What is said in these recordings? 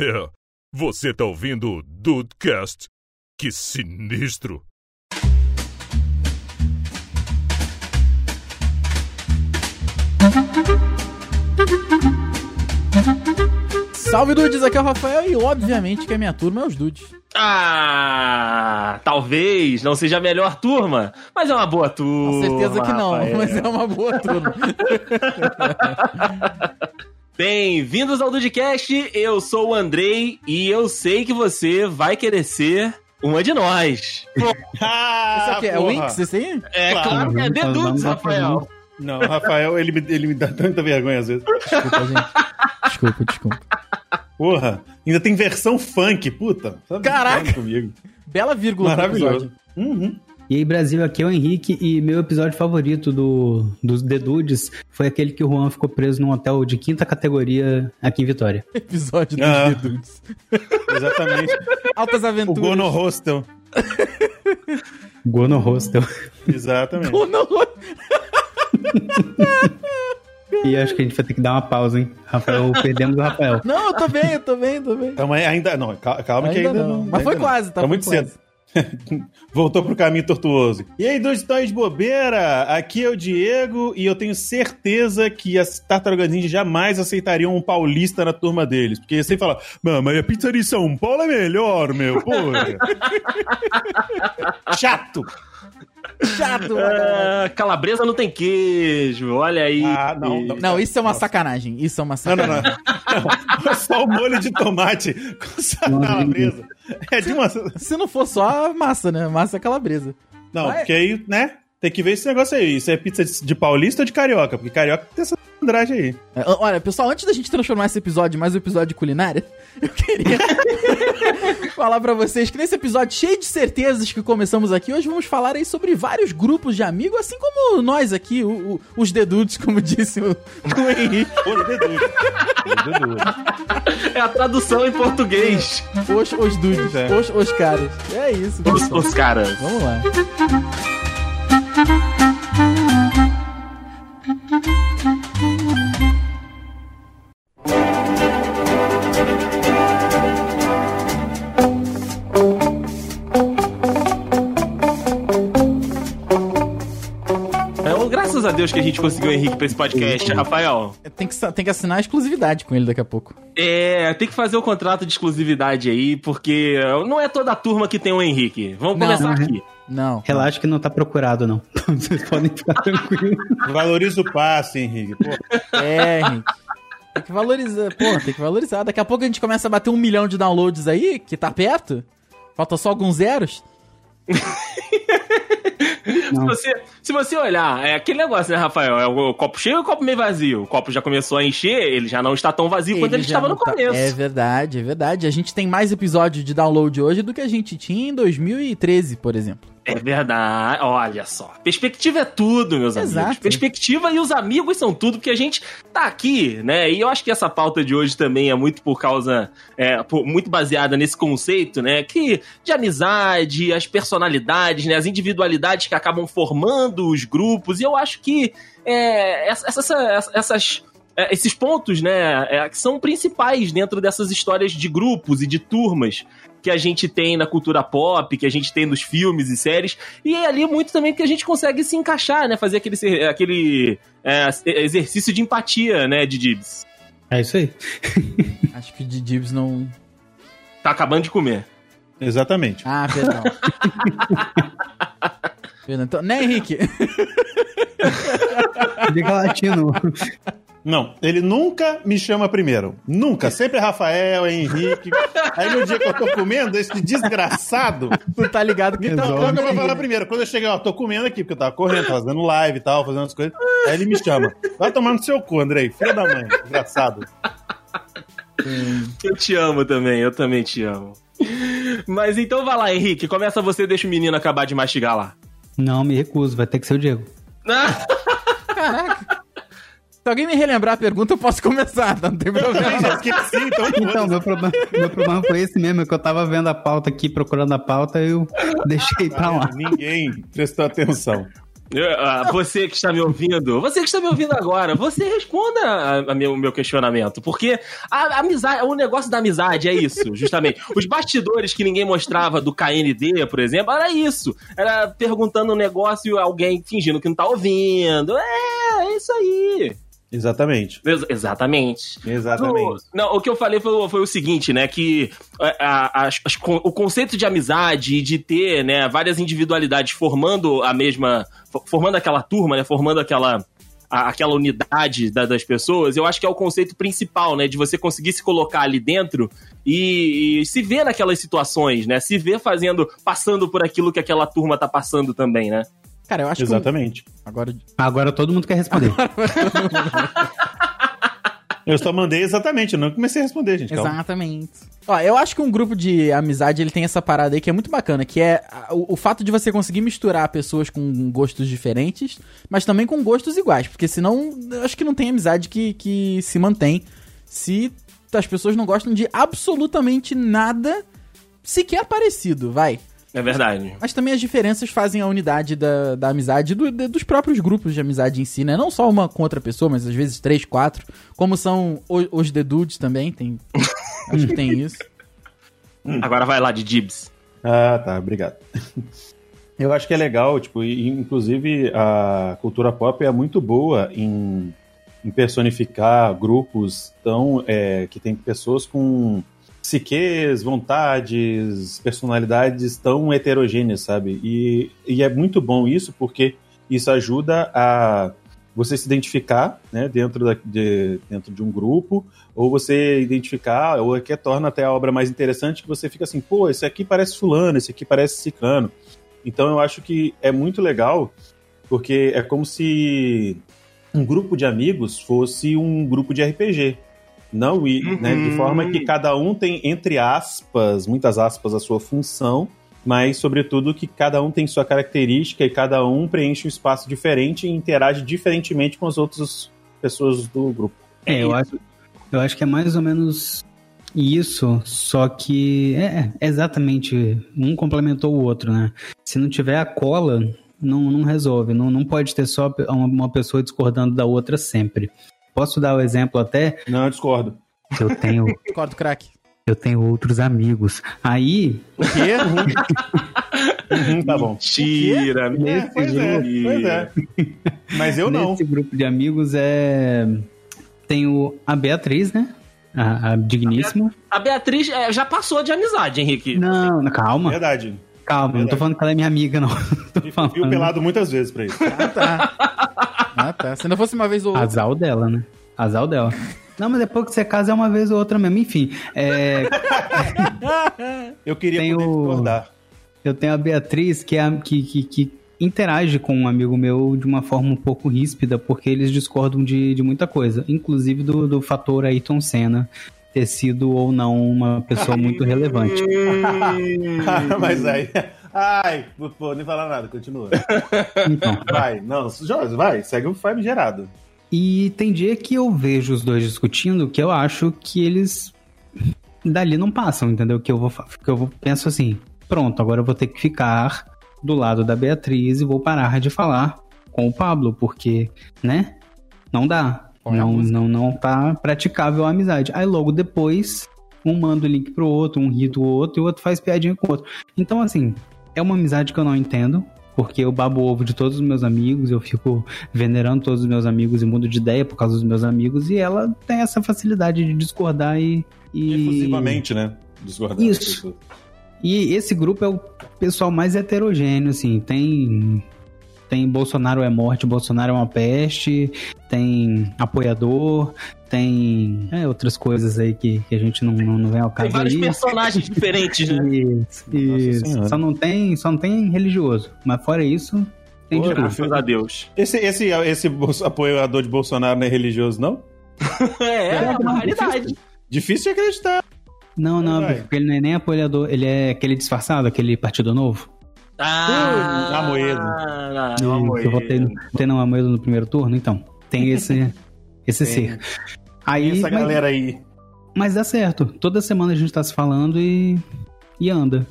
É, você tá ouvindo o Dudecast? Que sinistro! Salve dudes, aqui é o Rafael e obviamente que a minha turma é os dudes. Ah, talvez não seja a melhor turma, mas é uma boa turma. Com certeza que não, Rafael. mas é uma boa turma. Bem-vindos ao Dudcast, eu sou o Andrei e eu sei que você vai querer ser uma de nós. Ah, Isso aqui é. Winx, esse aí? É claro, que é Dudes, Rafael. Não, Rafael, ele me, ele me dá tanta vergonha às vezes. Desculpa, gente. Desculpa, desculpa. Porra, ainda tem versão funk, puta. Tá Caraca. comigo. Bela vírgula Maravilhoso. Uhum. E aí, Brasil, aqui é o Henrique e meu episódio favorito do, dos The Dudes foi aquele que o Juan ficou preso num hotel de quinta categoria aqui em Vitória. Episódio dos Ah. The Dudes. Exatamente. Altas o aventuras. Gono Hostel. Gono Hostel. Exatamente. Gono E acho que a gente vai ter que dar uma pausa, hein? Rafael, perdemos o Rafael. Não, eu tô bem, eu tô bem, eu tô bem. Então, mas ainda. Não, cal- calma que Ainda ainda não. não. Mas ainda foi não. quase, tá? Tá muito quase. cedo. Voltou pro caminho tortuoso. E aí, dois de bobeira? Aqui é o Diego e eu tenho certeza que as Tartarugas Ninja jamais aceitariam um paulista na turma deles. Porque sempre fala, "Mano, mas a pizza de São Paulo é melhor, meu. Porra. Chato. Chato, mano. Ah, calabresa não tem queijo, olha aí. Ah, não, não. Não, isso é uma Nossa. sacanagem. Isso é uma Não, não, sacanagem. não. não. Só o molho de tomate com calabresa. É de uma. Se não for só a massa, né? Massa calabresa. Não, Vai. porque aí, né? Tem que ver esse negócio aí. Isso é pizza de de paulista ou de carioca? Porque carioca tem essa andragem aí. É, Olha, pessoal, antes da gente transformar esse episódio em mais um episódio de culinária, eu queria falar pra vocês que nesse episódio cheio de certezas que começamos aqui, hoje vamos falar aí sobre vários grupos de amigos, assim como nós aqui, o- o- os dedudes, como disse o, o Henrique, Pô, Dedu. Dedu. É a tradução em português. os, os dudes, É. os, os caras. É isso, Os, pessoal. os caras. Vamos lá. Graças a Deus que a gente conseguiu o Henrique pra esse podcast, Rafael. Tem que, tem que assinar a exclusividade com ele daqui a pouco. É, tem que fazer o contrato de exclusividade aí, porque não é toda a turma que tem o Henrique. Vamos Não. começar Uhum. aqui. Não. Relaxa que não tá procurado, não. Vocês podem ficar tranquilos. Valoriza o passe, Henrique. Pô, É, gente. Tem que valorizar. Porra, tem que valorizar. Daqui a pouco a gente começa a bater um milhão de downloads aí, que tá perto. Falta só alguns zeros. Se você, se você olhar, é aquele negócio, né, Rafael? É o copo cheio ou o copo meio vazio? O copo já começou a encher, ele já não está tão vazio quanto ele estava no tá- começo. É verdade, é verdade. A gente tem mais episódios de download hoje do que a gente tinha em 2013, por exemplo. É verdade. Olha só. Perspectiva é tudo, meus Exato. amigos. Perspectiva e os amigos são tudo, porque a gente tá aqui, né? E eu acho que essa pauta de hoje também é muito por causa. É, por- muito baseada nesse conceito, né? Que de amizade, as personalidades, né? As individualidades que acabam formando os grupos. E eu acho que é, essa- essa- essas. é, Esses pontos, né, é, que são principais dentro dessas histórias de grupos e de turmas que a gente tem na cultura pop, que a gente tem nos filmes e séries, e é ali muito também que a gente consegue se encaixar, né? Fazer aquele, aquele é, exercício de empatia, né, de Dibs. É isso aí. Acho que o de Dibs não. Tá acabando de comer. exatamente. Ah, perdão. perdão. Então, né, Henrique? Diga latino. Não, ele nunca me chama primeiro. Nunca. Sempre é Rafael, é Henrique. Aí no dia que eu tô comendo, esse desgraçado. Tu tá ligado que qual que eu vou falar primeiro? Quando eu cheguei, ó, tô comendo aqui, porque eu tava correndo, tava fazendo live e tal, fazendo as coisas. Aí ele me chama. Vai tomar no seu cu, Andrei. Filho da mãe. Desgraçado. Eu te amo também, eu também te amo. Mas então vai lá, Henrique, começa você, deixa o menino acabar de mastigar lá. Não, me recuso. Vai ter que ser o Diego. Caraca. Se alguém me relembrar a pergunta, eu posso começar, não tem Eu problema. já esqueci, então. Então, meu problema, meu problema foi esse mesmo, é que eu tava vendo a pauta aqui, procurando a pauta, eu deixei pra lá. Ninguém prestou atenção. Ah, Você que está me ouvindo, você que está me ouvindo agora, você responda a, a meu, o meu questionamento. Porque a, a amizade, o negócio da amizade é isso, justamente. Os bastidores que ninguém mostrava do KND, por exemplo, era isso. Era perguntando um negócio e alguém fingindo que não tá ouvindo. É, é isso aí. Exatamente. Ex- exatamente. Exatamente. No- não, o que eu falei foi, foi o seguinte, né? Que a- a- as con- o conceito de amizade e de ter né, várias individualidades formando a mesma. fo- formando aquela turma, né? Formando aquela. a- aquela unidade da- das pessoas, eu acho que é o conceito principal, né? De você conseguir se colocar ali dentro e, e se ver naquelas situações, né? Se ver fazendo, passando por aquilo que aquela turma tá passando também, né? Cara, eu acho Exatamente. que. Agora. Agora todo mundo quer responder. Eu só mandei exatamente, eu não comecei a responder, gente. Calma. Exatamente. Ó, eu acho que um grupo de amizade ele tem essa parada aí que é muito bacana, que é o, o fato de você conseguir misturar pessoas com gostos diferentes, mas também com gostos iguais, porque senão eu acho que não tem amizade que, que se mantém se as pessoas não gostam de absolutamente nada sequer parecido, vai. É verdade. Mas também as diferenças fazem a unidade da, da amizade do- de- dos próprios grupos de amizade em si, né? Não só uma com outra pessoa, mas às vezes três, quatro. Como são o- os The Dudes também, tem. Acho que tem isso. Agora vai lá de Dibs. Ah, tá, obrigado. Eu acho que é legal, tipo, e, inclusive a cultura pop é muito boa em, em personificar grupos tão é, que tem pessoas com psiques, vontades, personalidades tão heterogêneas, sabe? E, e é muito bom isso porque isso ajuda a você se identificar né, dentro, da, de, dentro de um grupo, ou você identificar, ou é que torna até a obra mais interessante, que você fica assim, pô, esse aqui parece fulano, esse aqui parece ciclano. Então eu acho que é muito legal, porque é como se um grupo de amigos fosse um grupo de RPG. Não, e, Uhum. né, de forma que cada um tem, entre aspas, muitas aspas, a sua função, mas, sobretudo, que cada um tem sua característica e cada um preenche um espaço diferente e interage diferentemente com as outras pessoas do grupo. É, eu acho, eu acho que é mais ou menos isso, só que é, é exatamente um complementou o outro, né? Se não tiver a cola, não, não resolve. Não, não pode ter só uma, uma pessoa discordando da outra sempre. Posso dar o exemplo até? Não, eu discordo. Eu tenho, Concordo, craque. eu tenho outros amigos. Aí, O quê? Uhum, tá bom. Mentira, É, pois é, pois é. Mas eu não. nesse grupo de amigos é tenho a Beatriz, né? A, a digníssima. A Beatriz é, já passou de amizade, Henrique. Não, calma, Verdade. calma. Não tô Verdade. falando que ela é minha amiga, não. Tô falando pelado muitas vezes pra isso. Ah, tá. Ah, tá. Se não fosse uma vez ou outra. Azal dela, né? Azal dela. Não, mas depois que você casa é uma vez ou outra mesmo. Enfim, é, Eu queria Tem poder discordar. eu tenho a Beatriz que, é a- que, que, que interage com um amigo meu de uma forma um pouco ríspida, porque eles discordam de, de muita coisa, inclusive do, do fator Ayrton Senna ter sido ou não uma pessoa muito relevante. Mas aí. Ai, pô, nem falar nada, continua. Então, Vai, não, Jorge, vai, segue o Fime gerado. E tem dia que eu vejo os dois discutindo que eu acho que eles dali não passam, entendeu? Que eu vou que eu vou, penso assim, pronto, agora eu vou ter que ficar do lado da Beatriz e vou parar de falar com o Pablo, porque, né? Não dá. Põe Não, não, não tá praticável a amizade. Aí logo depois, um manda o link pro outro, um ri do outro e o outro faz piadinha com o outro. Então, assim, é uma amizade que eu não entendo. Porque eu babo ovo de todos os meus amigos, eu fico venerando todos os meus amigos e mudo de ideia por causa dos meus amigos, e ela tem essa facilidade de discordar e. e... Efusivamente, né? Discordar. Isso. E esse grupo é o pessoal mais heterogêneo, assim, tem. Tem Bolsonaro é morte, Bolsonaro é uma peste, tem apoiador, tem é, outras coisas aí que, que a gente não, não, não vem ao Tem caso vários aí. personagens diferentes, né? Isso, isso. Só não tem, só não tem religioso. Mas fora isso, tem Pô. Graças a Deus. Esse, esse, esse apoiador de Bolsonaro não é religioso, não? É, é uma raridade. Difícil de acreditar. Não, não, Vai. porque ele não é nem apoiador, ele é aquele disfarçado, aquele partido novo. Ah, Amoedo. ah, que eu votei, votei no Amoedo no primeiro turno, então. Tem esse, esse Tem. ser. Aí, Essa mas, galera aí. mas dá certo. Toda semana a gente tá se falando e, e anda.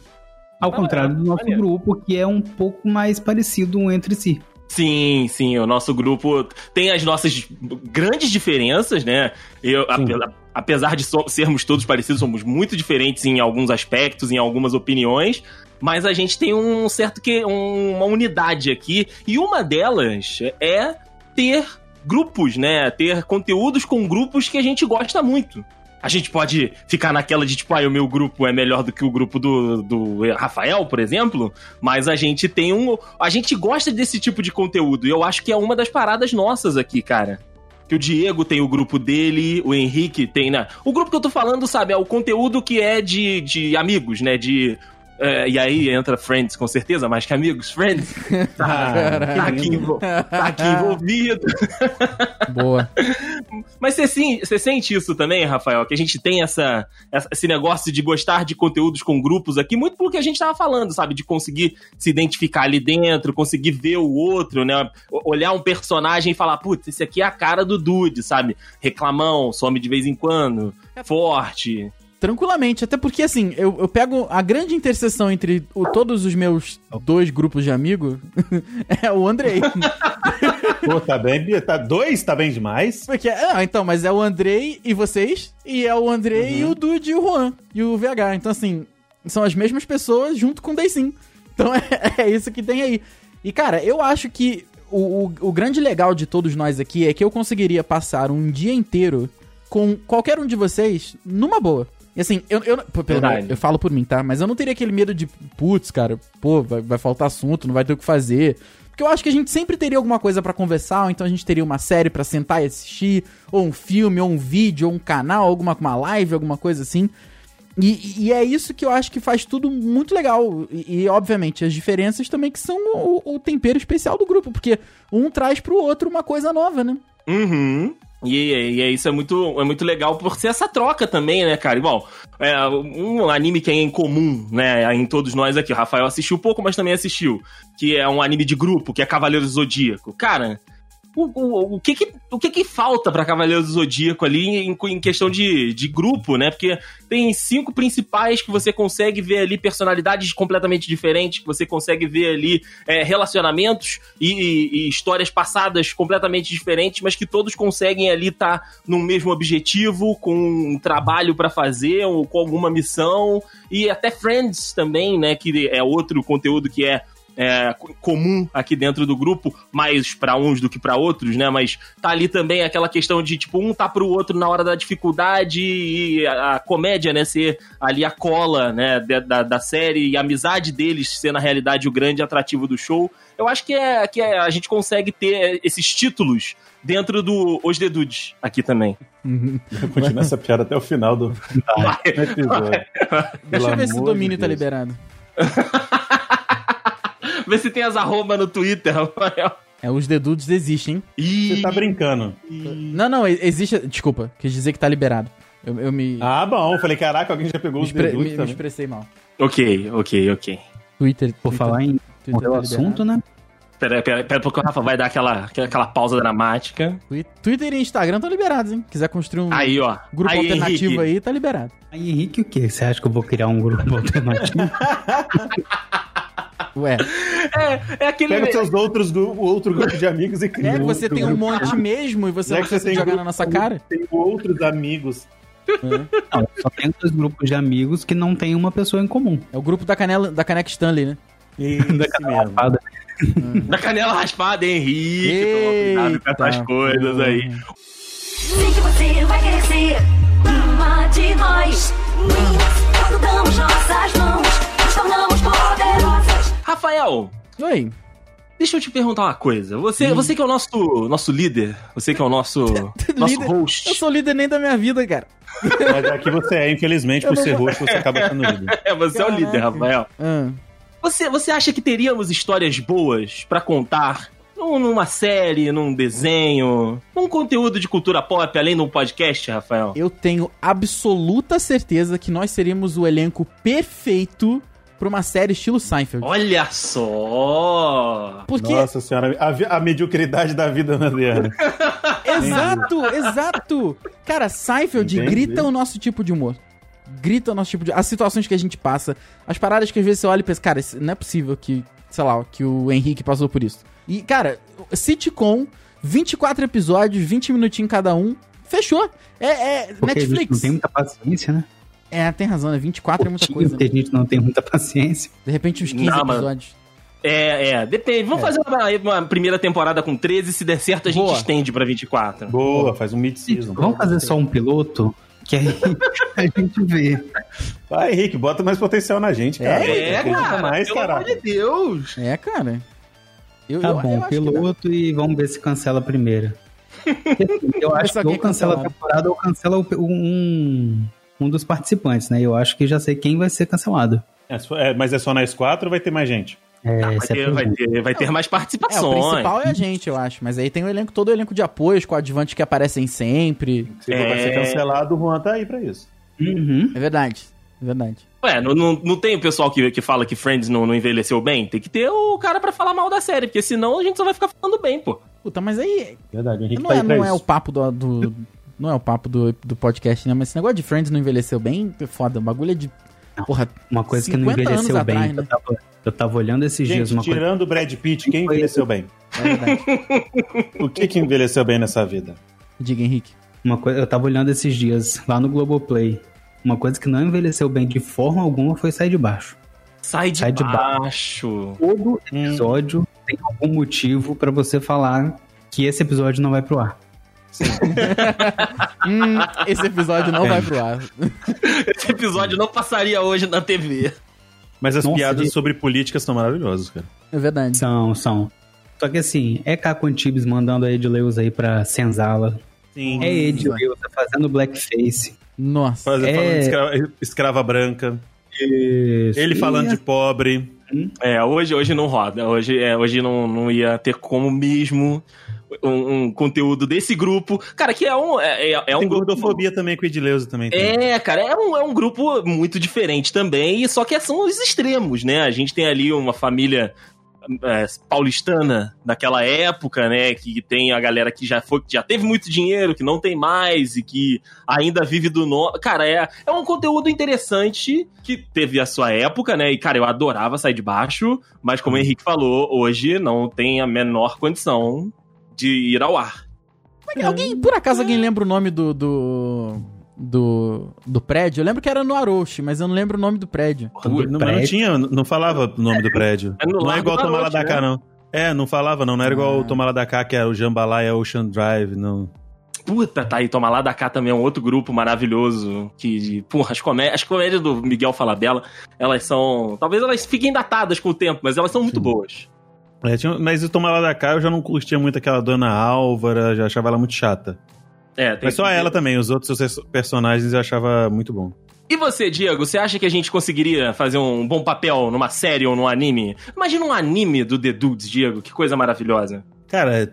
Ao Ah, contrário do nosso maneiro. grupo, que é um pouco mais parecido um entre si. Sim, sim, o nosso grupo tem as nossas grandes diferenças, né? Eu, apesar, apesar de so- sermos todos parecidos, somos muito diferentes em alguns aspectos, em algumas opiniões, mas a gente tem um certo que um- uma unidade aqui e uma delas é ter grupos, né? Ter conteúdos com grupos que a gente gosta muito. A gente pode ficar naquela de tipo, ah, o meu grupo é melhor do que o grupo do, do Rafael, por exemplo, mas a gente tem um. A gente gosta desse tipo de conteúdo e eu acho que é uma das paradas nossas aqui, cara. Que o Diego tem o grupo dele, o Henrique tem, né? O grupo que eu tô falando, sabe, é o conteúdo que é de, de amigos, né? De. É, e aí entra Friends, com certeza, mais que amigos, Friends. Tá, tá aqui, envol- tá aqui envolvido. Boa. Mas você, sim, você sente isso também, Rafael? Que a gente tem essa, esse negócio de gostar de conteúdos com grupos aqui, muito pelo que a gente tava falando, sabe? De conseguir se identificar ali dentro, conseguir ver o outro, né? Olhar um personagem e falar, putz, esse aqui é a cara do Dude, sabe? Reclamão, some de vez em quando, forte. Tranquilamente, até porque assim, eu, eu pego a grande interseção entre o- todos os meus dois grupos de amigos é o Andrei. Pô, tá bem, Bia, tá dois, tá bem demais. Porque, ah, então, mas é o Andrei e vocês, e é o Andrei e o Dude e o Juan, e o VH. Então, assim, são as mesmas pessoas junto com o Daysim. Então é, é isso que tem aí. E, cara, eu acho que o, o, o grande legal de todos nós aqui é que eu conseguiria passar um dia inteiro com qualquer um de vocês numa boa. E assim, eu, eu, pô, pera, Verdade. eu falo por mim, tá? Mas eu não teria aquele medo de, putz, cara, pô, vai, vai faltar assunto, não vai ter o que fazer. Porque eu acho que a gente sempre teria alguma coisa pra conversar, ou então a gente teria uma série pra sentar e assistir, ou um filme, ou um vídeo, ou um canal, alguma uma live, alguma coisa assim. E, e é isso que eu acho que faz tudo muito legal. E, e, obviamente, as diferenças também que são o, o tempero especial do grupo, porque um traz pro outro uma coisa nova, né? Uhum. E, e, e isso é muito, é muito legal por ser essa troca também, né, cara? Igual, é, um anime que é em comum, né, em todos nós aqui. O Rafael assistiu pouco, mas também assistiu. Que é um anime de grupo, que é Cavaleiro do Zodíaco. Cara, o, o, que, que, o que que falta pra Cavaleiro do Zodíaco ali em, em questão de, de grupo, né? Porque tem cinco principais que você consegue ver ali personalidades completamente diferentes, que você consegue ver ali é, relacionamentos e, e- e histórias passadas completamente diferentes, mas que todos conseguem ali estar num mesmo objetivo, com um trabalho pra fazer, ou com alguma missão, e até Friends também, né? Que é outro conteúdo que é é, co- comum aqui dentro do grupo, mais pra uns do que pra outros, né? Mas tá ali também aquela questão de, tipo, um tá pro outro na hora da dificuldade e a, a comédia, né? Ser ali a cola, né? Da, da série e a amizade deles ser, na realidade, o grande atrativo do show. Eu acho que, é, que é, a gente consegue ter esses títulos dentro do Os Dedudes aqui também. Continua essa piada até o final do Vai. episódio. Deixa eu ver se o domínio de tá liberado. Vê se tem as arroba no Twitter, Rafael. É, os dedudes existem. Ih, Você tá brincando. Não, não, existe. Desculpa, quis dizer que tá liberado. Eu, eu me, Ah, bom. Falei, caraca, alguém já pegou me, os dedos me- me também. expressei mal. Ok, ok, ok. Twitter. Por Twitter, falar em Twitter morreu o tá assunto, né? Pera, pera, pera, porque o Rafa vai dar aquela, aquela pausa dramática. Twi- Twitter e Instagram estão liberados, hein? Quiser construir um Aí, ó. grupo aí, alternativo Henrique. aí, tá liberado. Aí, Henrique, o quê? Você acha que eu vou criar um grupo alternativo? Ué, É, é aquele. Pega os seus outros, outro grupo de amigos e cria é você outro tem um grupo. monte mesmo e você não que você precisa tem jogar grupo- na nossa cara. Tem outros amigos. Não, eu só tenho dois grupos de amigos que não tem uma pessoa em comum. É o grupo da, canela, da Caneca Stanley, né? Isso mesmo. Fada. Da canela raspada, Henrique. Toma cuidado com essas Eita, coisas aí. Sei que você vai querer ser uma de nós. Damos nossas mãos, nos tornamos. Rafael, Oi. deixa eu te perguntar uma coisa. Você, você que é o nosso, nosso líder, você que é o nosso, nosso Líder- host. Eu sou líder nem da minha vida, cara. Mas aqui você é, infelizmente, por ser roxo, você acaba sendo líder. É, você é o líder, Caraca. Rafael. Ah, Você, você acha que teríamos histórias boas pra contar num- numa série, num desenho, num conteúdo de cultura pop, além de um podcast, Rafael? eu tenho absoluta certeza que nós seríamos o elenco perfeito pra uma série estilo Seinfeld. Olha só! Porque Nossa senhora, a, a mediocridade da vida moderna. Exato, exato. Cara, Seinfeld Entendi. grita o nosso tipo de humor. Grita o nosso tipo de. As situações que a gente passa, as paradas que às vezes você olha e pensa, cara, não é possível que, sei lá, que o Henrique passou por isso. E, cara, sitcom, 24 episódios, 20 minutinhos cada um, fechou. É, é gente não Netflix. tem muita paciência, né? É, tem razão, né? 24 é muita Pouquinho, coisa. porque a gente não tem muita paciência. De repente, uns 15 Não, mano. episódios. É, é, depende. Vamos fazer uma, uma primeira temporada com 13, se der certo a gente Boa. estende pra 24. Boa, faz um mid-season. Vamos fazer só um piloto? Que aí a gente vê. Vai, Henrique, bota mais potencial na gente, cara. É, Acredita cara, mais, pelo amor caralho. de Deus. É, cara. Eu, Tá eu- bom, eu piloto e vamos ver se cancela primeiro. Eu acho que ou cancela a temporada ou cancela o- um, um dos participantes, né? Eu acho que já sei quem vai ser cancelado. É, é, mas é só nós quatro ou vai ter mais gente? É, Vai essa é a ter, vai, ter, vai ter mais É, o participações. principal é a gente, eu acho. Mas aí tem o elenco, todo o elenco de apoio, os coadjuvantes que aparecem sempre. Se for vai ser É. cancelado, o Juan tá aí pra isso. Uhum. É verdade. É verdade. Ué, não, não, não tem o pessoal que, que fala que Friends não, não envelheceu bem? Tem que ter o cara pra falar mal da série, porque senão a gente só vai ficar falando bem, pô. Puta, mas aí. Verdade, o Henrique Não tá é, aí pra não é o papo do. do- não é o papo do, do podcast, né? Mas esse negócio de Friends não envelheceu bem, é foda. O bagulho é de. Porra, Uma coisa que não 50 envelheceu bem. atrás, eu, né? tava, eu tava olhando esses dias Gente, uma coisa. tirando o Brad Pitt, quem envelheceu bem? é verdade. O que que envelheceu bem nessa vida? Diga, Henrique. Uma coisa, eu tava olhando esses dias lá no Globoplay. Uma coisa que não envelheceu bem de forma alguma foi sair de baixo. Sai de, Sai de baixo. Todo Hum. episódio tem algum motivo pra você falar que esse episódio não vai pro ar. Hum, esse episódio não vai pro ar. Esse episódio não passaria hoje na TV. Mas as Nossa, piadas sobre política são maravilhosas, cara. É verdade. São, são. Só que assim, é Caco Antibes mandando a Edileuza aí pra senzala. Sim. É Edileuza fazendo blackface. Nossa. Fazer, É. falando de escrava, escrava branca. Ele falando de pobre. É, hoje, hoje não roda. Hoje, é, hoje não, não ia ter como mesmo um, um conteúdo desse grupo. Cara, que é um. É, é, é um Tem grupo. gordofobia também com o Edileuza também. tem. É, cara, é um, é um grupo muito diferente também, só que são os extremos, né? A gente tem ali uma família é, paulistana daquela época, né? Que tem a galera que já foi, que já teve muito dinheiro, que não tem mais e que ainda vive do no... Cara, é, é um conteúdo interessante que teve a sua época, né? E, cara, eu adorava sair de baixo, mas como o Henrique falou, hoje não tem a menor condição de ir ao ar. Alguém, por acaso, alguém lembra o nome do. do. do, do prédio? Eu lembro que era no Aroche, mas eu não lembro o nome do prédio. Não, mas não prédio. tinha, não falava o nome do prédio. É no não é igual Noite, da Cá, né? não. É, não falava, não. Não era igual Ah. o Tomala da Cá, que era o Jambalaya Ocean Drive, não. Puta, tá aí, Toma Lá da Cá também é um outro grupo maravilhoso. Que, porra, as, comé as comédias do Miguel Falabella, elas são. Talvez elas fiquem datadas com o tempo, mas elas são muito Sim. boas. É, tinha- mas o Tomala da Cá eu já não curtia muito aquela dona Álvara, já achava ela muito chata. É, tem Mas só que- ela também, os outros personagens eu achava muito bom. E você, Diego, você acha que a gente conseguiria fazer um bom papel numa série ou num anime? Imagina um anime do The Dudes, Diego, que coisa maravilhosa. Cara,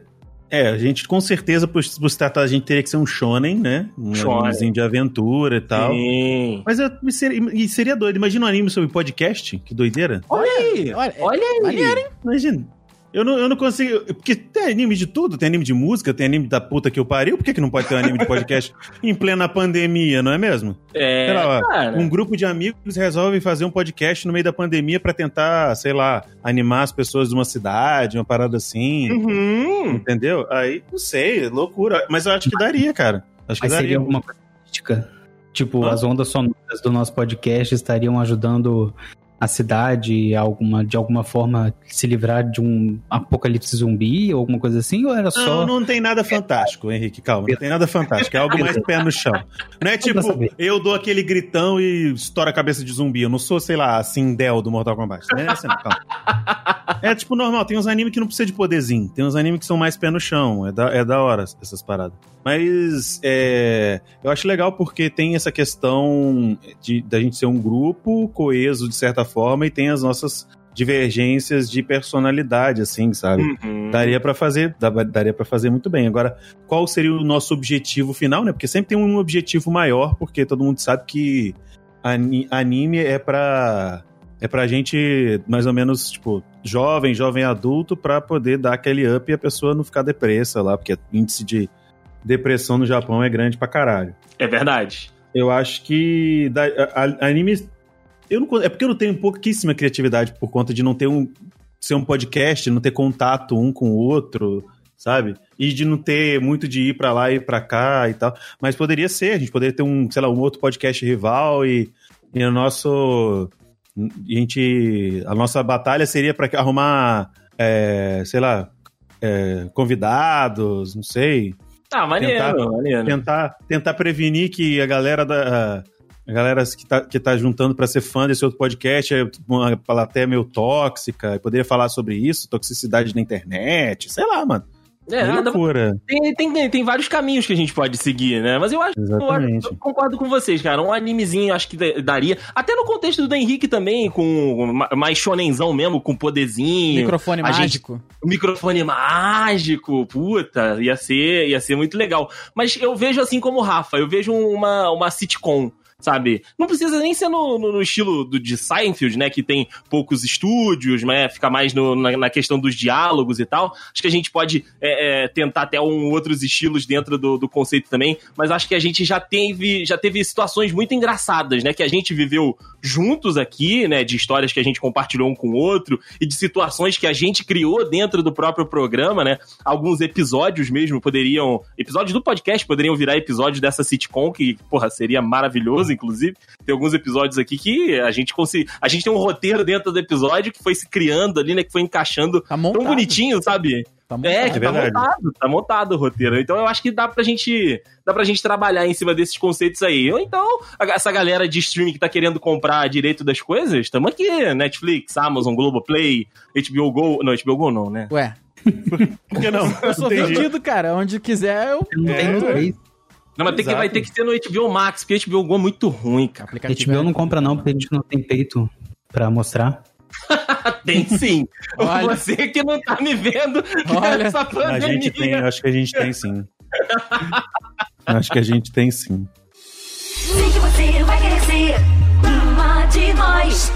é, a gente com certeza, por, por se tratar, a gente teria que ser um shonen, né? Um Shonen. animezinho de aventura e tal. Sim. Mas eu, seria, seria doido. Imagina um anime sobre podcast, que doideira. Olha aí, Olha, olha, aí. maneiro, hein? Imagina. Eu não, eu não consigo. Porque tem anime de tudo, tem anime de música, tem anime da puta que eu pariu. Por que, que não pode ter um anime de podcast em plena pandemia, não é mesmo? É, lá, cara. Um grupo de amigos resolve fazer um podcast no meio da pandemia pra tentar, sei lá, animar as pessoas de uma cidade, uma parada assim. Uhum. Entendeu? Aí, não sei, loucura. Mas eu acho que daria, cara. Acho que Mas daria. seria alguma coisa mística? Tipo, Hã? as ondas sonoras do nosso podcast estariam ajudando a cidade alguma, de alguma forma se livrar de um apocalipse zumbi ou alguma coisa assim? Ou era só. Não, não tem nada fantástico, Henrique, calma. Não tem nada fantástico. É algo mais pé no chão. Não é tipo, eu dou aquele gritão e estoura a cabeça de zumbi. Eu não sou, sei lá, a Sindel do Mortal Kombat. Não é assim, não, calma. É tipo normal, tem uns animes que não precisa de poderzinho. Tem uns animes que são mais pé no chão. É da, é da hora essas paradas. Mas é, eu acho legal porque tem essa questão de da gente ser um grupo coeso de certa forma e tem as nossas divergências de personalidade, assim, sabe? Uhum. Daria pra fazer, daria para fazer muito bem. Agora, qual seria o nosso objetivo final, né? Porque sempre tem um objetivo maior, porque todo mundo sabe que ani- anime é pra é pra gente mais ou menos, tipo, jovem, jovem adulto pra poder dar aquele up e a pessoa não ficar depressa lá, porque o índice de depressão no Japão é grande pra caralho. É verdade. Eu acho que da, a, a- anime. Eu não, é porque eu não tenho pouquíssima criatividade por conta de não ter um ser um podcast, não ter contato um com o outro, sabe? E de não ter muito de ir pra lá e pra cá e tal. Mas poderia ser, a gente poderia ter um, sei lá, um outro podcast rival e, e o nosso. A gente. A nossa batalha seria pra arrumar, é, sei lá, é, convidados, não sei. Ah, maneiro, Tentar- maneiro. tentar, tentar prevenir que a galera da. A galera que tá, que tá juntando pra ser fã desse outro podcast é uma plateia meio tóxica, e poderia falar sobre isso, toxicidade na internet, sei lá, mano. É, É loucura. tem, tem, tem vários caminhos que a gente pode seguir, né? Mas eu acho eu, Exatamente. eu concordo com vocês, cara. Um animezinho acho que da- daria. Até no contexto do Henrique também, com ma- mais shonenzão mesmo, com poderzinho. Microfone a gente- mágico. O microfone mágico, puta, ia ser, ia ser muito legal. Mas eu vejo assim como o Rafa, eu vejo uma, uma sitcom. Sabe? Não precisa nem ser no, no- no estilo do, de Seinfeld, né? Que tem poucos estúdios, né? Fica mais no- na, na questão dos diálogos e tal. Acho que a gente pode é, é, tentar até um, outros estilos dentro do, do conceito também. Mas acho que a gente já teve, já teve situações muito engraçadas, né? Que a gente viveu juntos aqui, né? De histórias que a gente compartilhou um com o outro e de situações que a gente criou dentro do próprio programa, né? Alguns episódios mesmo poderiam. Episódios do podcast poderiam virar episódios dessa sitcom, que, porra, seria maravilhoso, inclusive. Tem alguns episódios aqui que a gente conseguiu. A gente tem um roteiro dentro do episódio que foi se criando ali, né? Que foi encaixando Tá montado. tão bonitinho, sabe? Tá montado. É, que É tá montado, tá montado o roteiro. Então eu acho que dá pra gente, dá pra gente trabalhar em cima desses conceitos aí. Ou então, essa galera de streaming que tá querendo comprar direito das coisas, tamo aqui, Netflix, Amazon, Globoplay, HBO Go, não, HBO Go não, né? Ué, Por que não? eu sou vendido, cara. Onde quiser, eu. Não tem três. Não, mas tem que, vai ter que ser no HBO Max, porque HBO Go é muito ruim, cara. Aplicativo. HBO não compra não, porque a gente não tem peito pra mostrar. Tem sim. Olha. Você que não tá me vendo Olha. nessa A pandemia. gente tem, acho que a gente tem sim. acho que a gente tem sim. Sei que você vai querer ser uma de nós.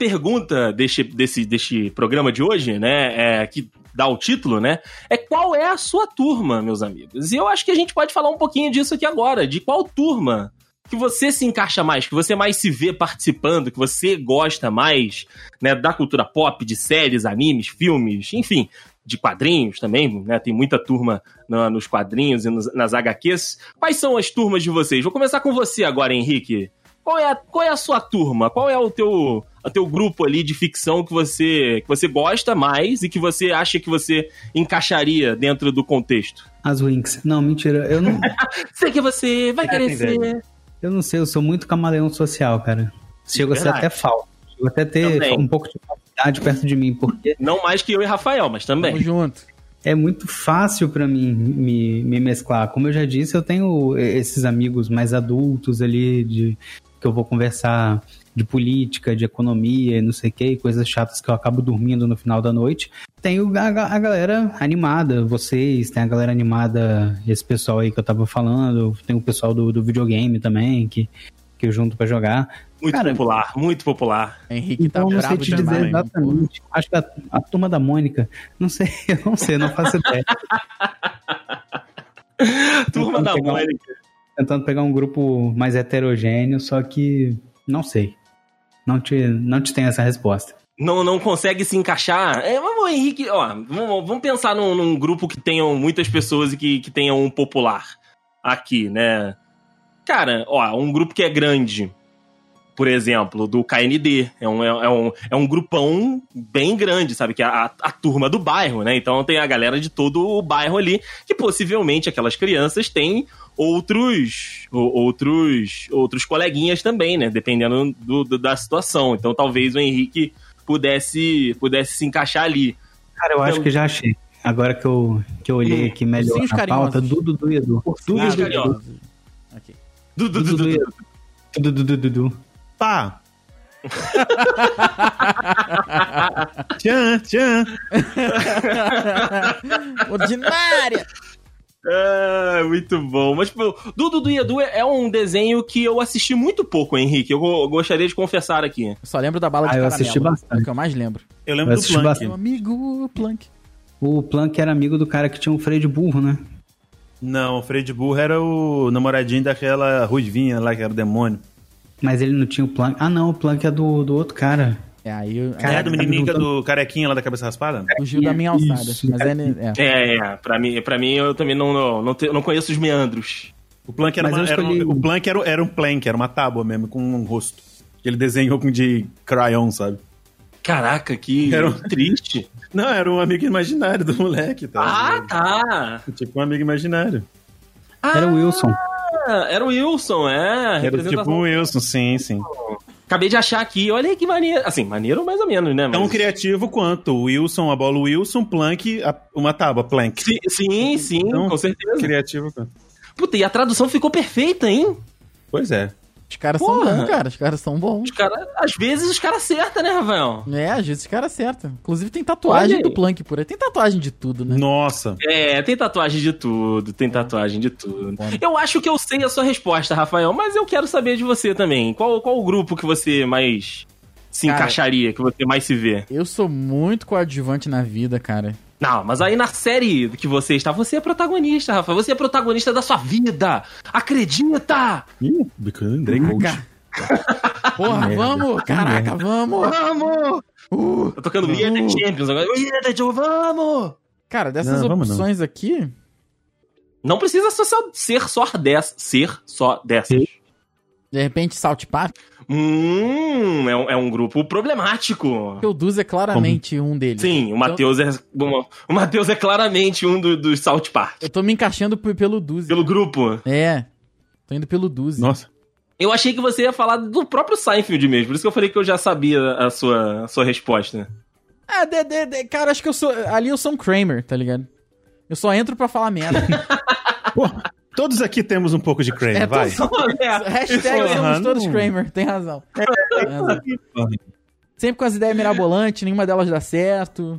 Pergunta deste, desse, deste programa de hoje, né, é, que dá o título, né, é qual é a sua turma, meus amigos? E eu acho que a gente pode falar um pouquinho disso aqui agora, de qual turma que você se encaixa mais, que você mais se vê participando, que você gosta mais, né, da cultura pop, de séries, animes, filmes, enfim, de quadrinhos também, né, tem muita turma nos quadrinhos e nos- nas HQs. Quais são as turmas de vocês? Vou começar com você agora, Henrique. Qual é, a, qual é a sua turma? Qual é o teu, o teu grupo ali de ficção que você, que você gosta mais e que você acha que você encaixaria dentro do contexto? As Winx. Não, mentira. Eu não, Sei que você vai querer tem ser. eu não sei, eu sou muito camaleão social, cara. Chego a ser até falso. Chego até ter Também. um pouco de falsidade perto de mim, porque Não mais que eu e Rafael, mas Tamo também. junto. é muito fácil pra mim me, me mesclar. Como eu já disse, eu tenho esses amigos mais adultos ali, de que eu vou conversar de política, de economia e não sei o que, coisas chatas que eu acabo dormindo no final da noite. Tenho a, a galera animada, vocês, tem a galera animada, esse pessoal aí que eu tava falando, tem o pessoal do, do videogame também, que, que eu junto pra jogar. Muito Cara, popular, muito popular. Henrique Então, tá não sei te dizer exatamente. Acho que a, a turma da Mônica, não sei, eu não sei, não faço ideia. Turma da pegar um- Mônica. tentando pegar um grupo mais heterogêneo, só que não sei. Não te, não te tenho essa resposta. Não, não consegue se encaixar. É, vamos, Henrique, ó, vamos, vamos pensar num, num grupo que tenham muitas pessoas e que, que tenham um popular aqui, né? Cara, ó, um grupo que é grande, por exemplo, do KND. É um, é, um, é um grupão bem grande, sabe? Que é a, a turma do bairro, né? Então tem a galera de todo o bairro ali, que possivelmente aquelas crianças têm outros outros outros coleguinhas também, né? Dependendo do, do- da situação. Então talvez o Henrique pudesse pudesse se encaixar ali. Cara, eu acho Então- que já achei. Agora que eu, que eu olhei aqui melhor Ursinhos na pauta. Dudu do Edu. Ursinhos Dudu, carinhosos. Dudu du, do du. Edu. Dudu, Dudu, Dudu. Pá! tchan, tchan. Ordinária! Ah, muito bom. Mas, tipo, Dudu do Edu é um desenho que eu assisti muito pouco, Henrique. Eu go- gostaria de confessar aqui. Eu só lembro da bala de Ah, eu caramelo. assisti bastante. É o que eu mais lembro. Eu lembro Eu do Plank. bastante. Meu amigo Plank. O Plank era amigo do cara que tinha um freio de burro, né? Não, o Fred Burro era o namoradinho daquela ruivinha lá, que era o demônio. Mas ele não tinha o Plank. Ah, não, o Plank é do, do outro cara. É, aí eu- Cara, é do tá menininho é do carequinha lá da cabeça raspada? fugiu da minha alçada. Isso, mas é, é. É, é, pra mim, pra mim eu também não, não, não, te- não conheço os meandros. O Plank era, uma- era um, o Plank era, era um plank, era uma tábua mesmo, com um rosto. Que ele desenhou com de crayon, sabe? Caraca, que Era um- triste. Não, era um amigo imaginário do moleque, tá? Ah, tá. Tipo um amigo imaginário. Era o Wilson. Ah, era o Wilson, é. Era representação. tipo um Wilson, sim, sim. Acabei de achar aqui, olha aí que maneiro. Assim, maneiro mais ou menos, né? Tão Mas... criativo quanto Wilson, a bola Wilson, Plank, a- uma tábua, Plank. Sim, sim, sim, Então, com certeza. Criativo quanto. Puta, e a tradução ficou perfeita, hein? Pois é. Os caras são Porra. bons, cara. Os caras são bons. Os cara, às vezes os caras acertam, né, Rafael? É, às vezes os caras acertam. Inclusive tem tatuagem do. Plank por aí. Tem tatuagem de tudo, né? Nossa. É, tem tatuagem de tudo, tem tatuagem de tudo. Foda. Eu acho que eu sei a sua resposta, Rafael, mas eu quero saber de você também. Qual, qual o grupo que você mais se Cara- encaixaria, que você mais se vê? Eu sou muito coadjuvante na vida, cara. Não, mas aí na série que você está, você é protagonista, Rafael. Você é protagonista da sua vida. Acredita! Ih. Caraca. Porra, merda, vamos! que Caraca, vamos! Vamos! Uh. Tô tocando We Are the Champions agora. We Are the Champions, vamos! Cara, dessas Não, opções aqui, Não precisa ser só, ser só dessas. Ser só dessas. de repente, South Park, Hum, é um, é um grupo problemático. o Duz é claramente um deles. Sim, o Matheus é. O Matheus é claramente um do- dos South Park. Eu tô me encaixando pelo Duz. Pelo grupo. É. Tô indo pelo Duz. Nossa. Eu achei que você ia falar do próprio Seinfeld mesmo. Por isso que eu falei que eu já sabia a sua, a sua resposta. Ah, de, de, de- cara, acho que eu sou. Ali eu sou um Kramer, tá ligado? Eu só entro pra falar merda. Pô, todos aqui temos um pouco de Kramer, É, vai. todos- Hashtag Porra, somos todos. Kramer, tem razão. Tem razão. Sempre com as ideias mirabolantes, nenhuma delas dá certo.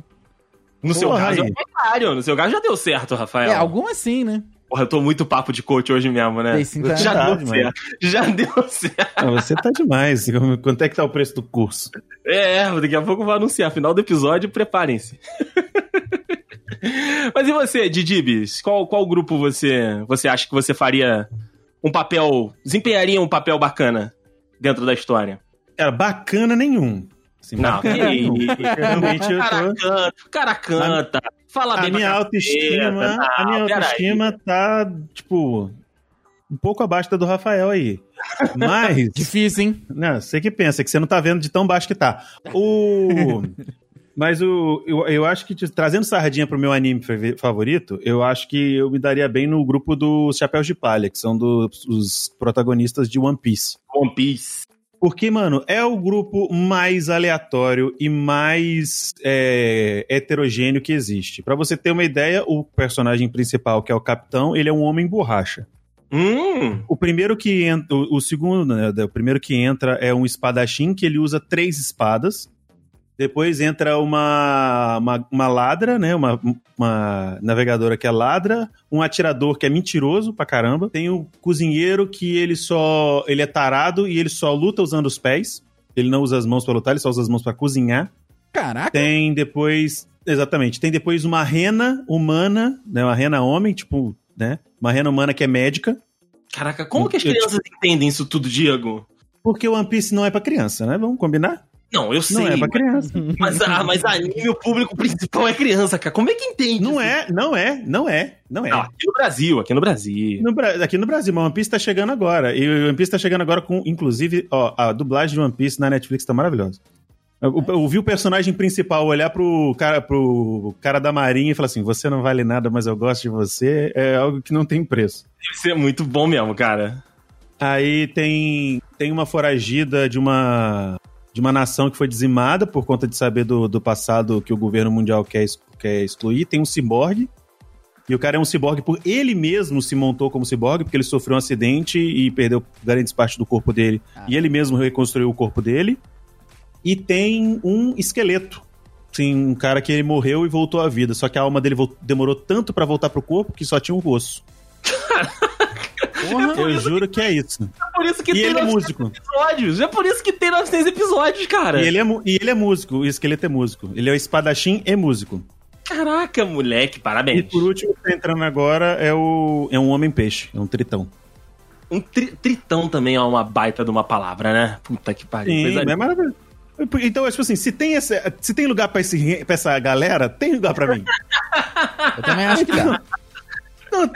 No seu Porra, caso é aí. o contrário. No seu caso já deu certo, Rafael. É, algumas sim, né? Porra, eu tô muito papo de coach hoje mesmo, né? Tá. já deu certo. Já deu certo. Ah, você tá demais. Quanto é que tá o preço do curso? É, daqui a pouco eu vou anunciar. Final do episódio, preparem-se. Mas e você, Didibis? Qual, qual grupo você, você acha que você faria um papel. desempenharia um papel bacana dentro da história? Cara, bacana nenhum. Assim, Não, bacana que nenhum. Realmente eu cara tô... canta, o cara canta, fala A bem minha autoestima, não, a minha autoestima tá, tipo, um pouco abaixo da do Rafael aí. Mas, Difícil, hein? não, você que pensa que você não tá vendo de tão baixo que tá. O... Mas o, eu, eu acho que, trazendo sardinha pro meu anime fa- favorito, eu acho que eu me daria bem no grupo dos Chapéus de Palha, que são dos os protagonistas de One Piece. One Piece. Porque, mano, é o grupo mais aleatório e mais é, heterogêneo que existe. Pra você ter uma ideia, o personagem principal, que é o capitão, ele é um homem borracha. Hum, O primeiro que entra, o, o segundo, né, o primeiro que entra é um espadachim que ele usa três espadas. Depois entra uma, uma, uma ladra, né? Uma, uma navegadora que é ladra, um atirador que é mentiroso pra caramba. Tem o cozinheiro que ele só. ele é tarado e ele só luta usando os pés. Ele não usa as mãos pra lutar, ele só usa as mãos pra cozinhar. Caraca. Tem depois. Exatamente. Tem depois uma rena humana, né? Uma rena homem, tipo, né? Uma rena humana que é médica. caraca, como que as Eu- crianças entendem isso tudo, Diego? Porque o One Piece não é pra criança, né? Vamos combinar? Não, eu sei. Não é pra criança. Mas, ah, mas anime, o público principal é criança, cara. Como é que entende? Não isso? é, não é, não é, não é. Não, aqui no Brasil, aqui no Brasil. No aqui no Brasil, mas One Piece tá chegando agora. E o One Piece tá chegando agora com, inclusive, ó, a dublagem de One Piece na Netflix tá maravilhosa. Vi o personagem principal olhar pro cara, pro cara da marinha e falar assim: você não vale nada, mas eu gosto de você. É algo que não tem preço. Deve ser muito bom mesmo, cara. Aí tem, tem uma foragida de uma, de uma nação que foi dizimada por conta de saber do, do passado que o governo mundial quer, quer excluir. Tem um ciborgue. E o cara é um ciborgue por ele mesmo se montou como ciborgue, porque ele sofreu um acidente e perdeu grandes partes do corpo dele. Ah. E ele mesmo reconstruiu o corpo dele. E tem um esqueleto. Sim, um cara que ele morreu e voltou à vida. Só que a alma dele demorou tanto pra voltar pro corpo que só tinha um osso. Porra. Eu juro que é isso. É por isso que E tem ele é 900 músico. episódios. É por isso que tem 900 episódios, cara. E ele, é, e ele é músico, o esqueleto é músico. Ele é o espadachim e músico. Caraca, moleque, E parabéns. por último, que tá entrando agora é o é um homem-peixe, é um tritão. Um tri- tritão também é uma baita de uma palavra, né? Puta que pariu. Sim, é maravilhoso. Então, tipo assim, se tem, essa, se tem lugar pra, esse, pra essa galera, tem lugar pra mim. Eu também acho que dá.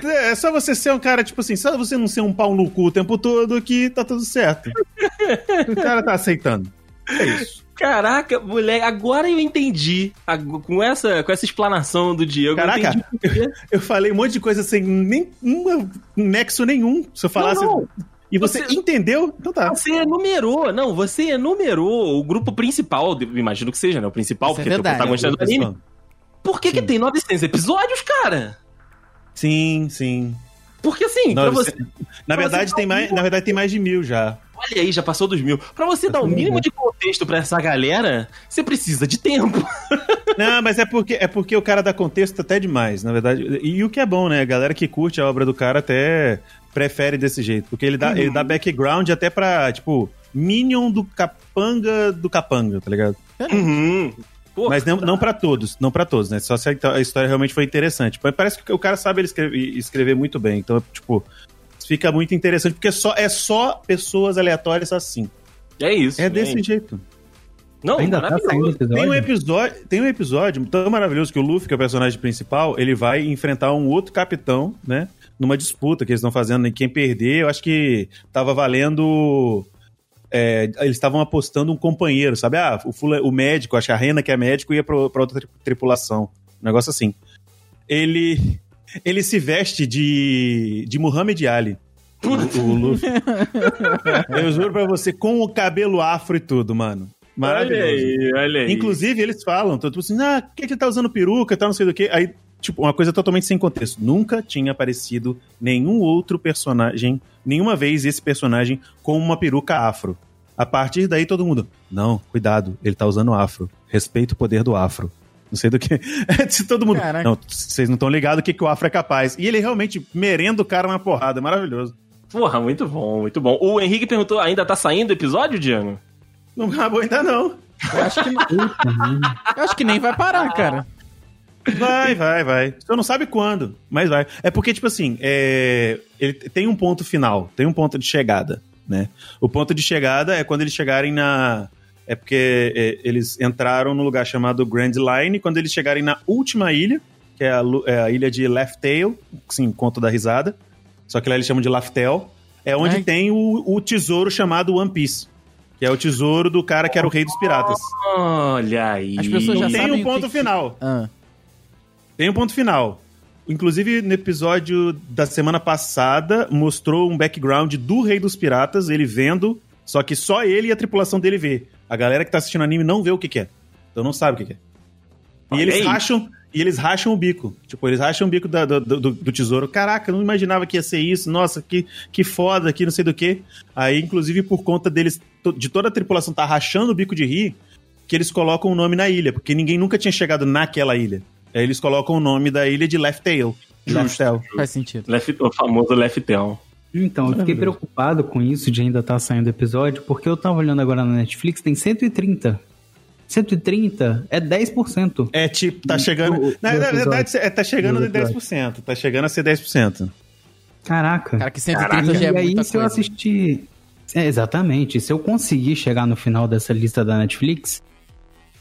Não, é só você ser um cara, tipo assim, só você não ser um pau no cu o tempo todo que tá tudo certo. o cara tá aceitando. É isso. Caraca, moleque, agora eu entendi. Com essa, com essa explanação do Diego, Caraca, eu. Eu falei um monte de coisa sem nem um nexo nenhum. Se eu falasse. Não, E você, Você- entendeu? Então tá. Você enumerou, não, você enumerou o grupo principal, imagino que seja, né? O principal, Isso é porque tem o verdade. protagonista do anime. Por que, que tem 900 episódios, cara? Sim, sim. Porque assim, Não, pra você. Na pra verdade, você tem um mais, na verdade, tem mais de mil já. Olha aí, já passou dos mil. Pra você dar o mínimo de contexto pra essa galera, você precisa de tempo. Não, mas é porque, é porque o cara dá contexto até demais, na verdade. E o que é bom, né? A galera que curte a obra do cara até prefere desse jeito. Porque ele dá, ele dá background até pra, tipo, Minion do capanga do capanga, tá ligado? Uhum. Pô, Mas não, não para todos, não pra todos, né? Só se a a história realmente foi interessante. Mas Parece que o cara sabe ele escrever, escrever muito bem. Então, tipo, fica muito interessante, porque só, é só pessoas aleatórias assim. é isso. É desse jeito. Não, Ainda tá maravilhoso. saindo episódio? Tem um episódio, tem um episódio tão maravilhoso que o Luffy, que é o personagem principal, ele vai enfrentar um outro capitão, né? Numa disputa que eles estão fazendo, e quem perder, eu acho que tava valendo. É, eles estavam apostando um companheiro, sabe? Ah, o, fula- o médico, acho que a Rena, que é médico, ia pra, pra outra tri- tripulação. Um negócio assim. Ele. Ele se veste de. de Muhammad Ali. O, o Luffy. Eu juro pra você, com o cabelo afro e tudo, mano. Maravilhoso. Olha aí, olha aí. Inclusive, eles falam, tô, tipo assim, ah, por que que ele tá usando peruca e tal, não sei do que. Aí, tipo, uma coisa totalmente sem contexto. Nunca tinha aparecido nenhum outro personagem, nenhuma vez esse personagem com uma peruca afro. A partir daí, todo mundo, não, cuidado, ele tá usando afro. Respeita o poder do afro. Não sei do que. Se todo mundo. Caraca. Não, vocês não estão ligados o que, que o afro é capaz. E ele realmente merenda o cara na porrada. Maravilhoso. Porra, muito bom, muito bom. O Henrique perguntou, ainda tá saindo o episódio, Diego? Não acabou ainda, não. Eu acho que, não- eu acho que nem vai parar, cara. Vai, vai, vai. Você não sabe quando, mas vai. É porque, tipo assim, é... ele tem um ponto final, tem um ponto de chegada, né? O ponto de chegada é quando eles chegarem na. É porque é, eles entraram no lugar chamado Grand Line, quando eles chegarem na última ilha, que é a, é a ilha de Leftail, sim, conto da risada. Só que lá eles chamam de Laftel. É onde Ai. tem o, o tesouro chamado One Piece. Que é o tesouro do cara que era o rei dos piratas. Olha aí. As pessoas já Tem sabem um o ponto que- final. Ah, Tem um ponto final. Inclusive, no episódio da semana passada, mostrou um background do Rei dos Piratas, ele vendo, só que só ele e a tripulação dele vê. A galera que tá assistindo anime não vê o que, que é. Então não sabe o que, que é. E eles racham. E eles racham o bico. Tipo, eles racham o bico da- do, do- do tesouro. Caraca, não imaginava que ia ser isso. Nossa, que, que foda, que não sei do que. Aí, inclusive, por conta deles, de toda a tripulação tá rachando o bico de rir, que eles colocam o nome na ilha, porque ninguém nunca tinha chegado naquela ilha. Aí eles colocam o nome da ilha de Left Tail. Left Tail. faz sentido. Left- o famoso Leftel. Então, eu fiquei preocupado com isso de ainda estar saindo episódio, porque eu tava olhando agora na Netflix, tem 130. 130 é 10%. É tipo, tá chegando. Do- na, do na verdade, é, tá chegando Do em 10%. Tá chegando a ser 10%. Caraca. Cara, que 130 Caraca, já é e aí, se eu assistir. É, exatamente. Se eu conseguir chegar no final dessa lista da Netflix,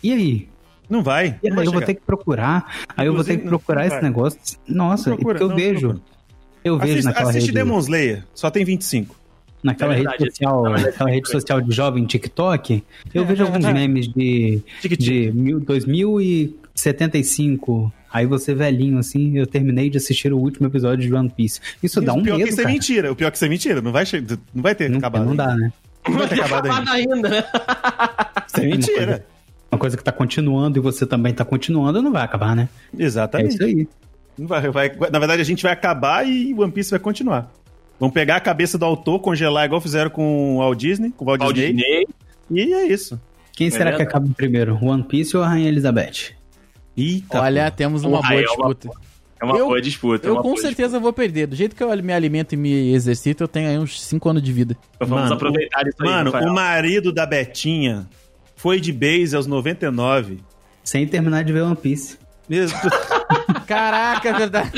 e aí? Não vai. Não aí vai eu vou ter que procurar. Aí eu vou ter que procurar não esse vai. negócio. Nossa, Não procura, eu não vejo. procura. Eu vejo Assiste, naquela assiste rede. Demon Slayer, só tem 25. naquela É rede verdade. social, Não, mas é naquela rede social de jovem TikTok, eu vejo alguns memes de, de mil- 2075. Aí você velhinho assim, eu terminei de assistir o último episódio de One Piece. Isso dá um o pior medo, que isso é mentira. O pior que isso é mentira. Não vai, não vai ter Não, acabado. não ainda. dá, né? Não vai ter acabado ainda. ainda, né? Isso é mentira. Uma coisa que tá continuando e você também tá continuando, não vai acabar, né? É Exatamente. isso aí. Não vai- vai- na verdade, a gente vai acabar e o One Piece vai continuar. Vão pegar a cabeça do autor, congelar igual fizeram com o Walt Disney, com o Walt Walt Disney, Disney. e é isso. Quem será que verdade. acaba primeiro? One Piece ou a Rainha Elizabeth? Eita. Olha, temos uma boa é uma- disputa. É uma Eu- boa disputa. é Eu com certeza vou perder. Do jeito que eu me alimento e me exercito, eu tenho aí uns 5 anos de vida. disputa. Vamos Mano, aproveitar isso aí, Mano, o marido da Betinha foi de base aos 99. Sem terminar de ver One Piece. Mesmo- Caraca, é verdade.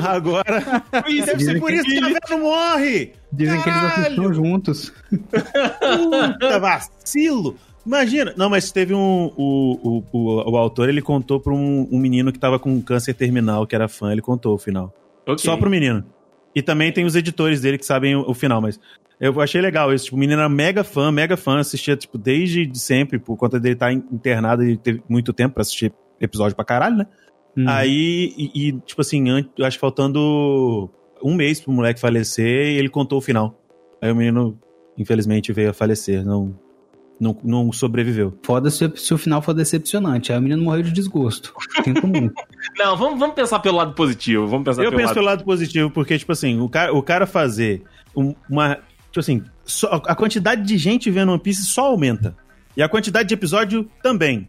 Agora. Deve ser por isso que a velha não morre! Dizem que eles Caralho! assistiram juntos. Puta vacilo! Imagina. Não, mas teve um. O, o, o, o autor ele contou pra um, um menino que tava com câncer terminal, que era fã, ele contou o final. Ok. Só pro menino. E também tem os editores dele que sabem o, o final, mas. Eu achei legal isso. Tipo, o menino era mega fã, mega fã, assistia, tipo, desde sempre, por conta dele estar internado e ter muito tempo pra assistir episódio pra caralho, né? Hum. Aí, e, e, tipo assim, an- eu acho que faltando um mês pro moleque falecer, e ele contou o final. Aí o menino, infelizmente, veio a falecer, não, não, não sobreviveu. Foda se, se o final for decepcionante. Aí o menino morreu de desgosto. Sinto muito. Não, vamos, vamos pensar pelo lado positivo. Vamos pensar Eu pelo penso lado... pelo lado positivo, porque, tipo assim, o cara, o cara fazer um- uma. Tipo assim, só- a quantidade de gente vendo One Piece só aumenta. E a quantidade de episódio também.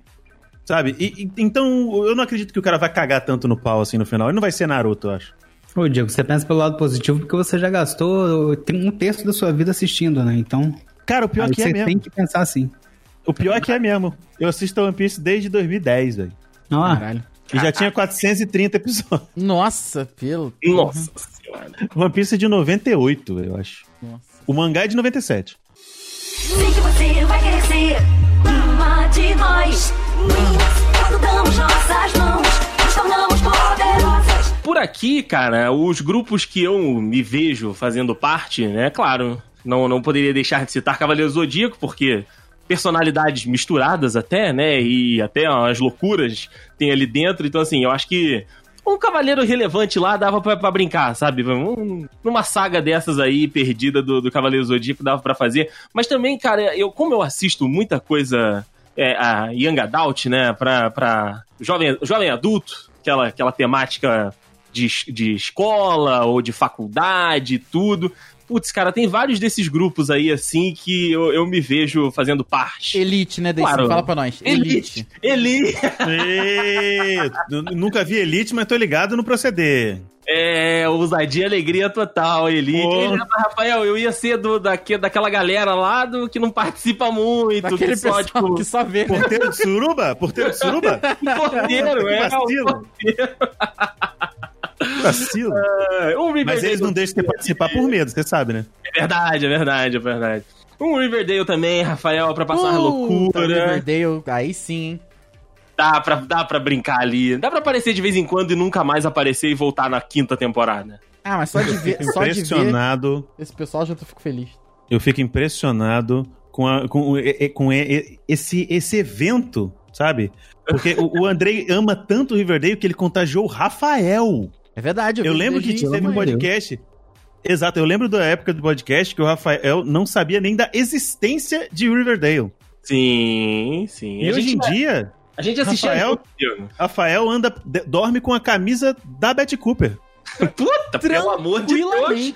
Sabe? E, e- então, eu não acredito que o cara vai cagar tanto no pau assim no final. Ele não vai ser Naruto, eu acho. Ô, Diego, você pensa pelo lado positivo porque você já gastou tem um terço da sua vida assistindo, né? Então, Cara, o pior que é você mesmo. tem que pensar assim. O pior é que é mesmo. Eu assisto One Piece desde 2010, velho. Ó, Caralho. E já tinha 430 episódios. Nossa, pelo. Nossa senhora. One Piece é de 98, eu acho. Nossa. O mangá é de 97. Sei que você vai querer ser uma de nós. Damos nossas mãos, nos tornamos poderosas. Por aqui, cara, os grupos que eu me vejo fazendo parte, né? Claro, não, não poderia deixar de citar Cavaleiro Zodíaco, porque personalidades misturadas até, né? E até as loucuras tem ali dentro. Então, assim, eu acho que um cavaleiro relevante lá dava pra brincar, sabe? Um- numa saga dessas aí, perdida do, do Cavaleiro Zodíaco, dava pra fazer. Mas também, cara, eu, como eu assisto muita coisa é, a Young Adult, né? Pra, pra jovem, jovem adulto, aquela, aquela temática de, de escola ou de faculdade, tudo. Putz, cara, tem vários desses grupos aí, assim, que eu, eu me vejo fazendo parte. Elite, né, Daisy? Claro. Fala pra nós. Elite. Elite! Ê, eu nunca vi Elite, mas tô ligado no proceder. É, ousadia e alegria total, Elite. Rafael, eu ia ser do, daque, daquela galera lá do que não participa muito, Daquele que só, tipo, que só vê, né? Porteiro de suruba? Porteiro de suruba? porteiro, Que é. vacilo. Vacilo. é, Um Mas eles não deixam você participar por medo, você sabe, né? É verdade, é verdade, é verdade. Um Riverdale também, Rafael, pra passar Puta, loucura. Riverdale, aí sim? Dá pra, dá pra brincar ali. Dá pra aparecer de vez em quando e nunca mais aparecer e voltar na quinta temporada. Ah, mas só de ver, só de ver Impressionado. esse pessoal já tô- fico feliz. Eu fico impressionado com, a- com, com esse, esse evento, sabe? Porque o, o Andrei ama tanto o Riverdale que ele contagiou o Rafael. É verdade. Eu vi lembro que teve um podcast. Exato, eu lembro da época do podcast que o Rafael não sabia nem da existência de Riverdale. Sim, sim. E hoje em dia, a gente assistia Rafael-. Rafael anda, dorme com a camisa da Betty Cooper. Puta, pelo amor de Deus.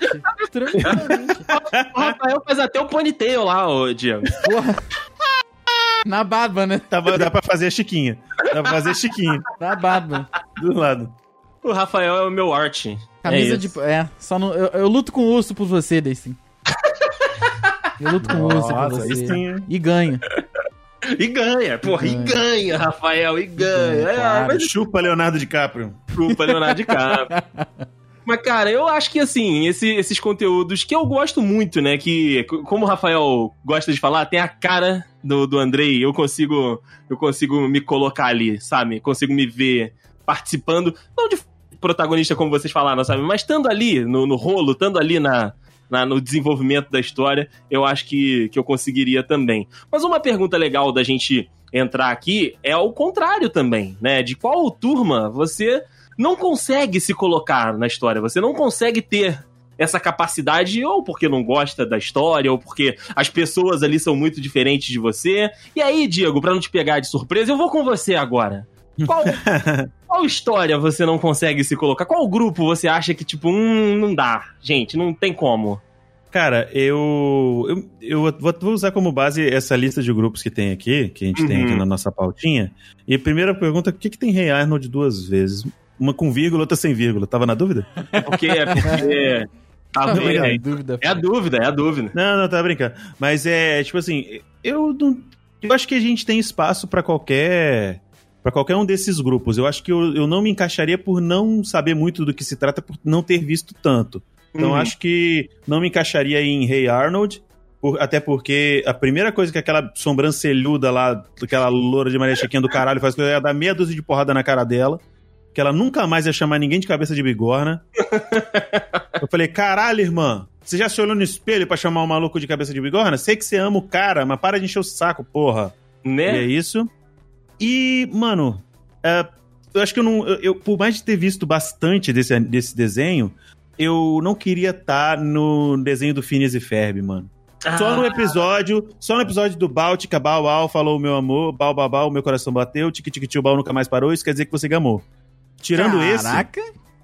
Tranquilamente. O Rafael faz até o ponytail lá, ô Diego. Porra. Na barba, né? Tava, dá pra fazer a Chiquinha. Dá pra fazer a Chiquinha Na barba. do lado. O Rafael é o meu arte. Camisa é de. É, só no, eu, eu luto com o urso por você, Daisy. Eu luto com o urso por Nossa, você. sim. E ganho. E ganha, porra, e ganha, Rafael, e ganha. É, Claro. mas Chupa Leonardo DiCaprio. desculpa, Leonardo DiCaprio. Mas, cara, eu acho que, assim, esse- esses conteúdos que eu gosto muito, né? Que, como o Rafael gosta de falar, tem a cara do, do Andrei. Eu consigo, eu consigo me colocar ali, sabe? Consigo me ver participando. Não de protagonista, como vocês falaram, sabe? Mas estando ali no, no rolo, estando ali na, na- no desenvolvimento da história, eu acho que, que eu conseguiria também. Mas uma pergunta legal da gente entrar aqui é o contrário também, né? De qual turma você não consegue se colocar na história, você não consegue ter essa capacidade, ou porque não gosta da história, ou porque as pessoas ali são muito diferentes de você. E aí, Diego, pra não te pegar de surpresa, eu vou com você agora. Qual, qual história você não consegue se colocar? Qual grupo você acha que, tipo, hum, não dá? Gente, não tem como. Cara, eu, eu, eu vou, vou usar como base essa lista de grupos que tem aqui, que a gente tem Uhum. aqui na nossa pautinha. E a primeira pergunta, por que, que tem Rei Arnold duas vezes? Uma com vírgula, outra sem vírgula. Tava na dúvida? É porque. É porque. Tá Também, vendo? sem dúvida. É a dúvida, é a dúvida. Não, não, tá brincando. Mas é, tipo assim, eu não. Eu acho que a gente tem espaço pra qualquer. Pra qualquer um desses grupos. Eu acho que eu, eu não me encaixaria por não saber muito do que se trata, por não ter visto tanto. Então Uhum. acho que não me encaixaria em Hey Arnold, por- até porque a primeira coisa que aquela sobrancelhuda lá, aquela loura de Maria Chiquinha do caralho faz, é dar meia dúzia de porrada na cara dela. Que ela nunca mais ia chamar ninguém de cabeça de bigorna. Eu falei, caralho, irmã, você já se olhou no espelho pra chamar o maluco de cabeça de bigorna? Sei que você ama o cara, mas para de encher o saco, porra. E é Né? isso. E, mano, é, eu acho que eu não. Eu, eu- por mais de ter visto bastante desse, desse desenho, eu não queria estar no desenho do Phineas e Ferb, mano. Só Ah. no episódio, só no episódio do Báltica, Bau Bau, falou meu amor, Bau Bau Bau, meu coração bateu, Tique Tique Tio Bau nunca mais parou, isso quer dizer que você gamou. Tirando esse, Caraca.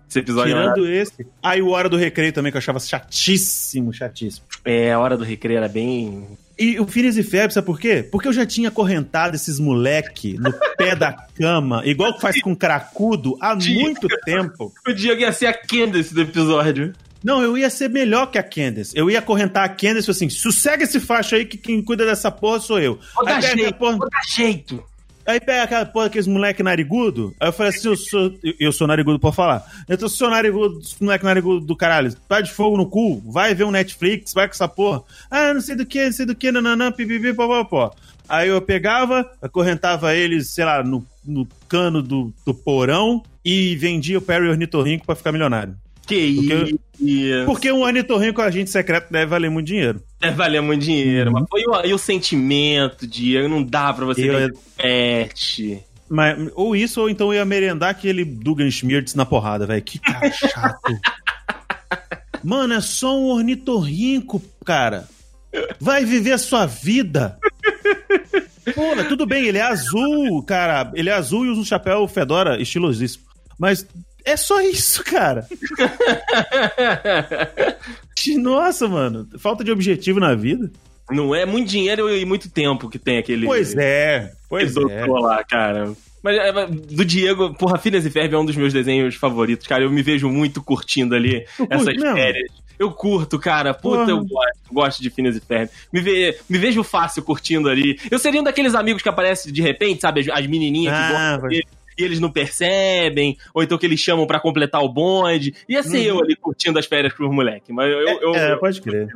Esse episódio tirando esse, aí o Hora do Recreio também, que eu achava chatíssimo, chatíssimo. é a hora do recreio era bem. E o Phineas e Ferb, sabe por quê? Porque eu já tinha acorrentado esses moleque no pé da cama, igual que faz com cracudo, há muito tempo. O Diego ia ser a Candace do episódio. Não, eu ia ser melhor que a Candace. Eu ia acorrentar a Candace e assim, sossega esse facho aí que quem cuida dessa porra sou eu. Vou dar jeito, porra, vou dar jeito. Aí pega aquela porra daqueles moleque narigudo. Aí eu falei assim, eu sou, eu- sou narigudo, pode falar. Eu sou narigudo, moleque narigudo do caralho. Tá de fogo no cu, vai ver um Netflix, vai com essa porra. Ah, não sei do que, não sei do que, nananã, pipipi, popopó. Aí eu pegava, acorrentava eles, sei lá, no, no cano do, do porão e vendia o Perry Ornitorrinco pra ficar milionário. Que Porque- isso. Porque um ornitorrinco com agente secreto deve valer muito dinheiro. Deve valer muito dinheiro, mas foi o, e o sentimento, Diego, não dá pra você Eu- pet. Mas, ou isso, ou então eu ia merendar aquele Dugan Schmirtz na porrada, velho. Que cara chato. Mano, é só um ornitorrinco, cara. Vai viver a sua vida. Porra, tudo bem, ele é azul, cara. Ele é azul e usa um chapéu fedora estilosíssimo. Mas é só isso, cara. Nossa, mano. Falta de objetivo na vida. Não é muito dinheiro e muito tempo que tem aquele. Pois é, pois é. lá, cara. Mas é, do Diego, porra, Phineas e Ferb é um dos meus desenhos favoritos, cara. Eu me vejo muito curtindo ali essas férias. Eu curto, cara. Puta, Porra. eu gosto, gosto de Phineas e Ferb. Me, ve- me vejo fácil curtindo ali. Eu seria um daqueles amigos que aparece de repente, sabe? As, as menininhas que Ah, gostam vai- dele e eles não percebem, ou então que eles chamam pra completar o bonde. Ia ser eu ali curtindo as férias com os moleques. Mas eu, eu, Uhum. É, eu- pode crer.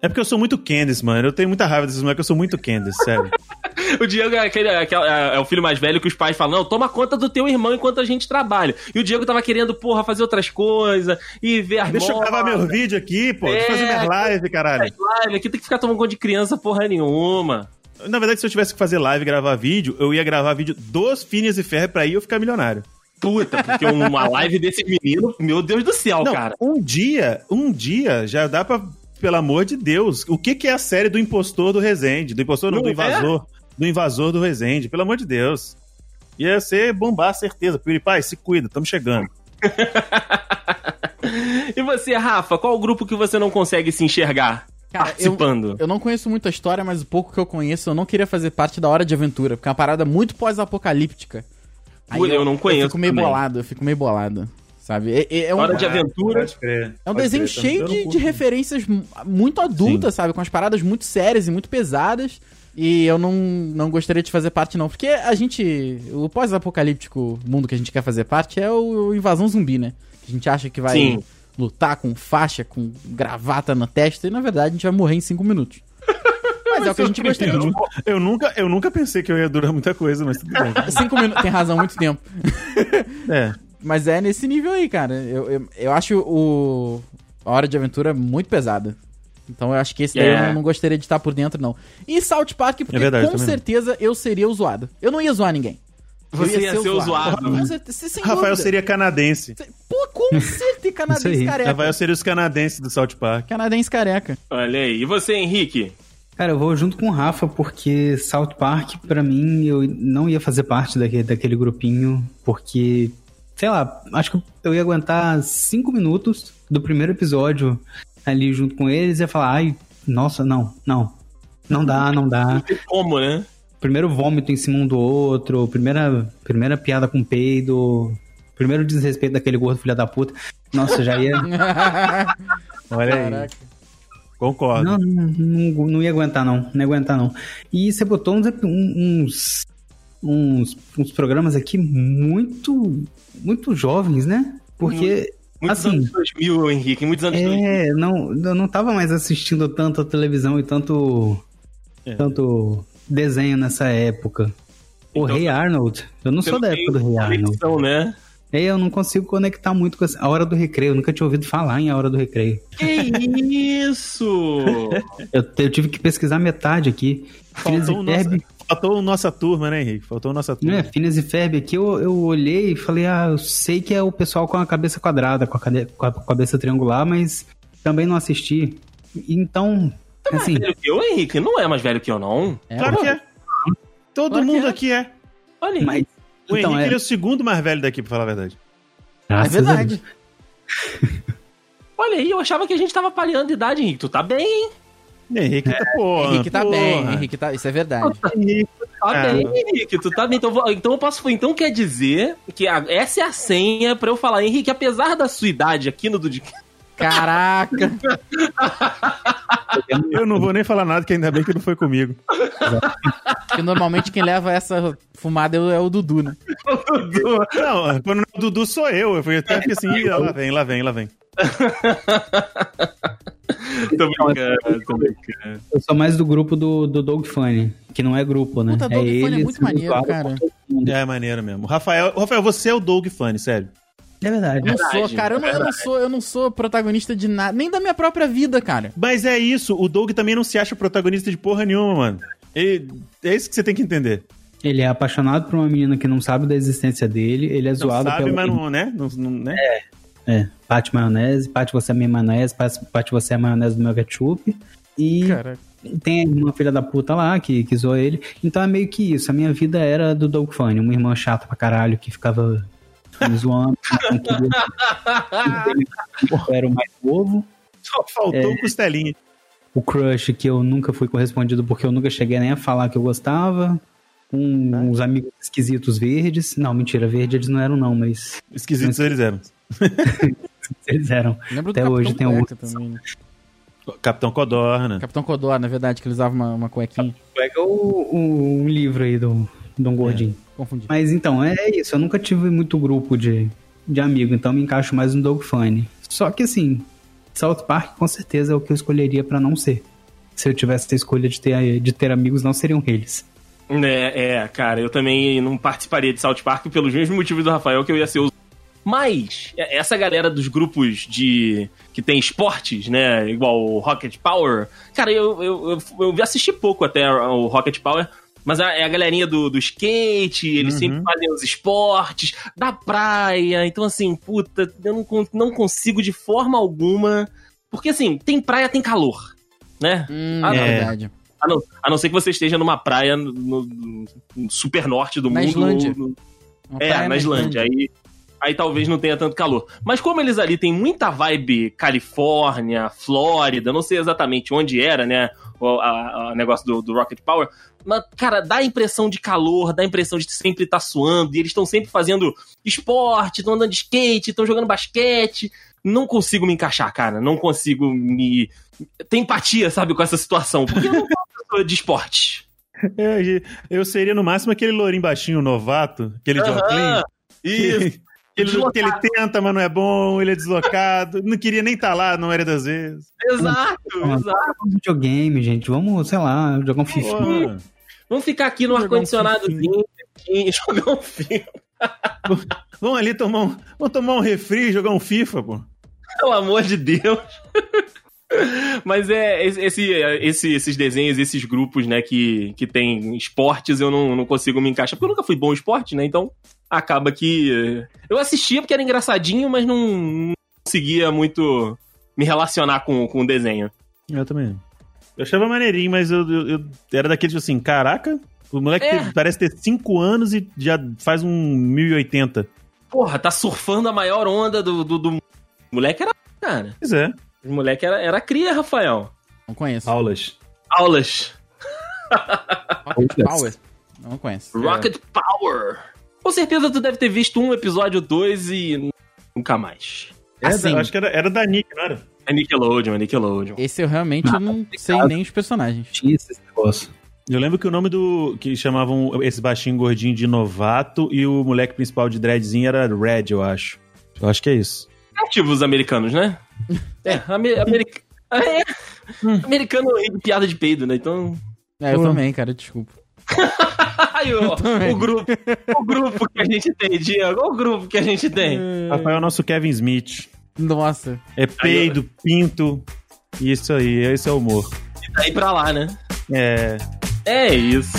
É porque eu sou muito Candice, mano. Eu tenho muita raiva desses moleques, eu sou muito Candice, sério. O Diego é, aquele, aquele- é é o filho mais velho que os pais falam: não, toma conta do teu irmão enquanto a gente trabalha. E o Diego tava querendo, porra, fazer outras coisas e ver as Deixa eu gravar meu vídeo aqui, pô. Deixa eu fazer É, minha live, caralho. live. Aqui tem que ficar tomando conta de criança porra nenhuma. Na verdade, se eu tivesse que fazer live e gravar vídeo, eu ia gravar vídeo dos Phineas e Ferb pra ir eu ficar milionário. Puta, porque uma live desse menino, meu Deus do céu, Não, cara. um dia, um dia já dá pra, pelo amor de Deus, o que que é a série do impostor do Resende? Do impostor não, Não do é? invasor. Do invasor do Resende, pelo amor de Deus. Ia ser bombar, certeza. PewDiePie, se cuida, estamos chegando. E você, Rafa, qual o grupo que você não consegue se enxergar Cara, participando? Eu não conheço muito a história, mas o pouco que eu conheço, eu não queria fazer parte da Hora de Aventura, porque é uma parada muito pós-apocalíptica. Aí Pô, eu não conheço Eu fico meio também. bolado, eu fico meio bolado. Sabe? É, é- é um, Hora de aventura. Crer. é um desenho crer, cheio eu de, de referências mu- muito adultas, sabe? Com as paradas muito sérias e muito pesadas. E eu não, não gostaria de fazer parte, não. Porque a gente. O pós-apocalíptico mundo que a gente quer fazer parte é o, o invasão zumbi, né? A gente acha que vai Sim. Lutar com faixa, com gravata na testa, e na verdade a gente vai morrer em cinco minutos. Mas é o que a gente gostaria de. Eu nunca, eu nunca pensei que eu ia durar muita coisa, mas tudo bem. Cinco minutos. Tem razão, muito tempo. É. Mas é nesse nível aí, cara. Eu, eu, eu acho o. A Hora de Aventura muito pesada. Então eu acho que esse daí É. eu não, não gostaria de estar por dentro, não. E South Park, porque É verdade, com certeza eu seria o zoado. Eu não ia zoar ninguém. Você ia ser o zoado. Rafael dúvida. seria canadense. Pô, com certeza, canadense careca. Rafael seria os canadenses do South Park. Canadense careca. Olha aí. E você, Henrique? Cara, eu vou junto com o Rafa, porque South Park, pra mim, eu não ia fazer parte daquele, daquele grupinho, porque, sei lá, acho que eu ia aguentar cinco minutos do primeiro episódio ali junto com eles e ia falar, ai, nossa, não, não. Não dá, não dá. Como, né? Primeiro vômito em cima um do outro, primeira, primeira piada com peido, primeiro desrespeito daquele gordo filho da puta. Nossa, já ia. Olha aí. Caraca. Concordo. Não, não, não, ia aguentar, não. Não ia aguentar, não. E você botou uns, uns, uns, uns programas aqui muito, muito jovens, né? Porque, Muitos assim, anos 2000, Henrique, muitos anos 2000. é, não, eu não tava mais assistindo tanto a televisão e tanto, É. tanto desenho nessa época. O Então, Rei Arnold, eu não sou da época do Rei Arnold. né? É, eu não consigo conectar muito com essa- a Hora do Recreio, eu nunca tinha ouvido falar em A Hora do Recreio. Que isso! Eu, eu tive que pesquisar metade aqui. Faltou, o nossa, Ferb, faltou nossa turma, né, Henrique? Faltou nossa turma. né, Phineas e Ferb aqui, eu, eu olhei e falei, ah, eu sei que é o pessoal com a cabeça quadrada, com a, cade- com a cabeça triangular, mas também não assisti. Então, assim, velho que eu, Henrique? Não é mais velho que eu, não. É, Claro que é. Todo Claro mundo é. aqui é. Olha aí. mas... O Então, Henrique é, ele é o segundo mais velho daqui, pra falar a verdade. É graças a verdade. Olha aí, eu achava que a gente tava pareando de idade, Henrique. Tu tá bem, hein? Henrique tá porra. Henrique tá porra. bem, Henrique tá. Isso é verdade. Tá Ah. bem, Henrique. Tu tá bem. Então, então eu posso. Então quer dizer que a- essa é a senha pra eu falar, Henrique, apesar da sua idade aqui no Dudcast. Caraca! eu não vou nem falar nada, que ainda bem que não foi comigo. Porque normalmente quem leva essa fumada é o, é o Dudu, né? Não, quando não é o Dudu sou eu. Eu fui até que assim, "Ih, lá vem, lá vem, lá vem. tô brincando, tô brincando. Eu sou mais do grupo do, do Doug Funny, que não é grupo, né? Puta, Doug Funny é muito maneiro, cara. É maneiro mesmo. Rafael, Rafael, você é o Doug Funny, sério. É verdade. Eu não sou, Verdade, cara, eu não, eu não sou, eu não sou protagonista de nada, nem da minha própria vida, cara. Mas é isso, o Doug também não se acha protagonista de porra nenhuma, mano. Ele- é isso que você tem que entender. Ele é apaixonado por uma menina que não sabe da existência dele, ele é Não zoado sabe, pela mas não, né? Não, não- né? É, Pate maionese, Pate você é minha maionese, Pate Pate você é a maionese do meu ketchup. E Caraca. tem uma filha da puta lá que, que zoou ele. Então é meio que isso. A minha vida era do Doug Funny, uma irmã chata pra caralho que ficava me zoando. Eu era o mais novo. Só faltou o costelinha. O crush que eu nunca fui correspondido porque eu nunca cheguei nem a falar que eu gostava. Um, uns amigos esquisitos verdes. Não, mentira, verdes eles não eram não, mas Esquisitos eles eram. eles eram. Lembro Até do hoje tem também. né? Capitão Codorna. Capitão Codor, na verdade, que ele usava uma, uma cuequinha. Pega o, o, um livro aí do, do um gordinho. Confundi. Mas então, é isso. Eu nunca tive muito grupo de, de amigo, então me encaixo mais no Doug Funny. Só que assim, South Park com certeza é o que eu escolheria pra não ser. Se eu tivesse a escolha de ter, de ter amigos, não seriam eles. É, é, cara, eu também não participaria de South Park pelos mesmos motivos do Rafael, que eu ia ser o. Mas, é, essa galera dos grupos de. que tem esportes, né? Igual o Rocket Power. Cara, eu, eu, eu, eu assisti pouco até o Rocket Power. Mas a- é a galerinha do, do skate, eles Uhum. sempre fazem os esportes, da praia. Então, assim, puta, eu não, não consigo de forma alguma. Porque, assim, tem praia, tem calor, né? Hum, Ah, é não. verdade. A não, a não ser que você esteja numa praia no, no- no super norte do Na mundo. Islândia. no- é, na Islândia. Aí, aí talvez não tenha tanto calor. Mas como eles ali têm muita vibe Califórnia, Flórida, não sei exatamente onde era, né? O a- a negócio do, do Rocket Power. Mas, cara, dá a impressão de calor, dá a impressão de sempre estar suando. E eles estão sempre fazendo esporte, estão andando de skate, estão jogando basquete. Não consigo me encaixar, cara. Não consigo me. Ter empatia, sabe, com essa situação. Porque eu não sou uma pessoa de esporte. É, eu seria no máximo aquele lourinho baixinho novato, aquele John Aham, Isso. Que ele, Deslocado. que ele tenta, mas não é bom, ele é deslocado, não queria nem estar lá, não era das vezes. Exato, Vamos exato. um videogame, gente. Vamos, sei lá, jogar um FIFA. Vamos ficar aqui no um ar-condicionadozinho e jogar um filme. vamos ali tomar um, vamos tomar um refri e jogar um FIFA, pô. Pelo amor de Deus. Mas é esse, esse- esses desenhos, esses grupos, né, que, que tem esportes, eu não, não consigo me encaixar, porque eu nunca fui bom em esporte, né? Então acaba que. eh, Eu assistia porque era engraçadinho, mas não, não conseguia muito me relacionar com, com o desenho. Eu também. Eu achava maneirinho, mas eu, eu- eu era daqueles tipo assim, caraca, o moleque É. tem- parece ter 5 anos e já faz um 1080. Porra, tá surfando a maior onda do. do, do... O moleque era. Cara, Pois é. o moleque era, era cria, Rafael. Não conheço. Aulas. Aulas. Rocket Power. Não conheço. Rocket Power. Com certeza tu deve ter visto um episódio, dois e nunca mais. É, Assim. acho que era, era da Nick, não era? É Nickelodeon, é Nickelodeon. Esse eu realmente eu não sei nem os personagens. Tinha esse negócio. Eu lembro que o nome do. que chamavam esse baixinho gordinho de novato e o moleque principal de dreadzinho era Red, eu acho. Eu acho que é isso. Ativos americanos, né? É, amer, americ- é, americano ri de piada de peido, né? Então. É, eu também, cara, desculpa. O, o grupo, o grupo que a gente tem, Diego, o grupo que a gente tem. Rafael é o nosso Kevin Smith. Nossa. É peido, pinto. Isso aí, esse é o humor. E daí pra lá, né? É. É isso.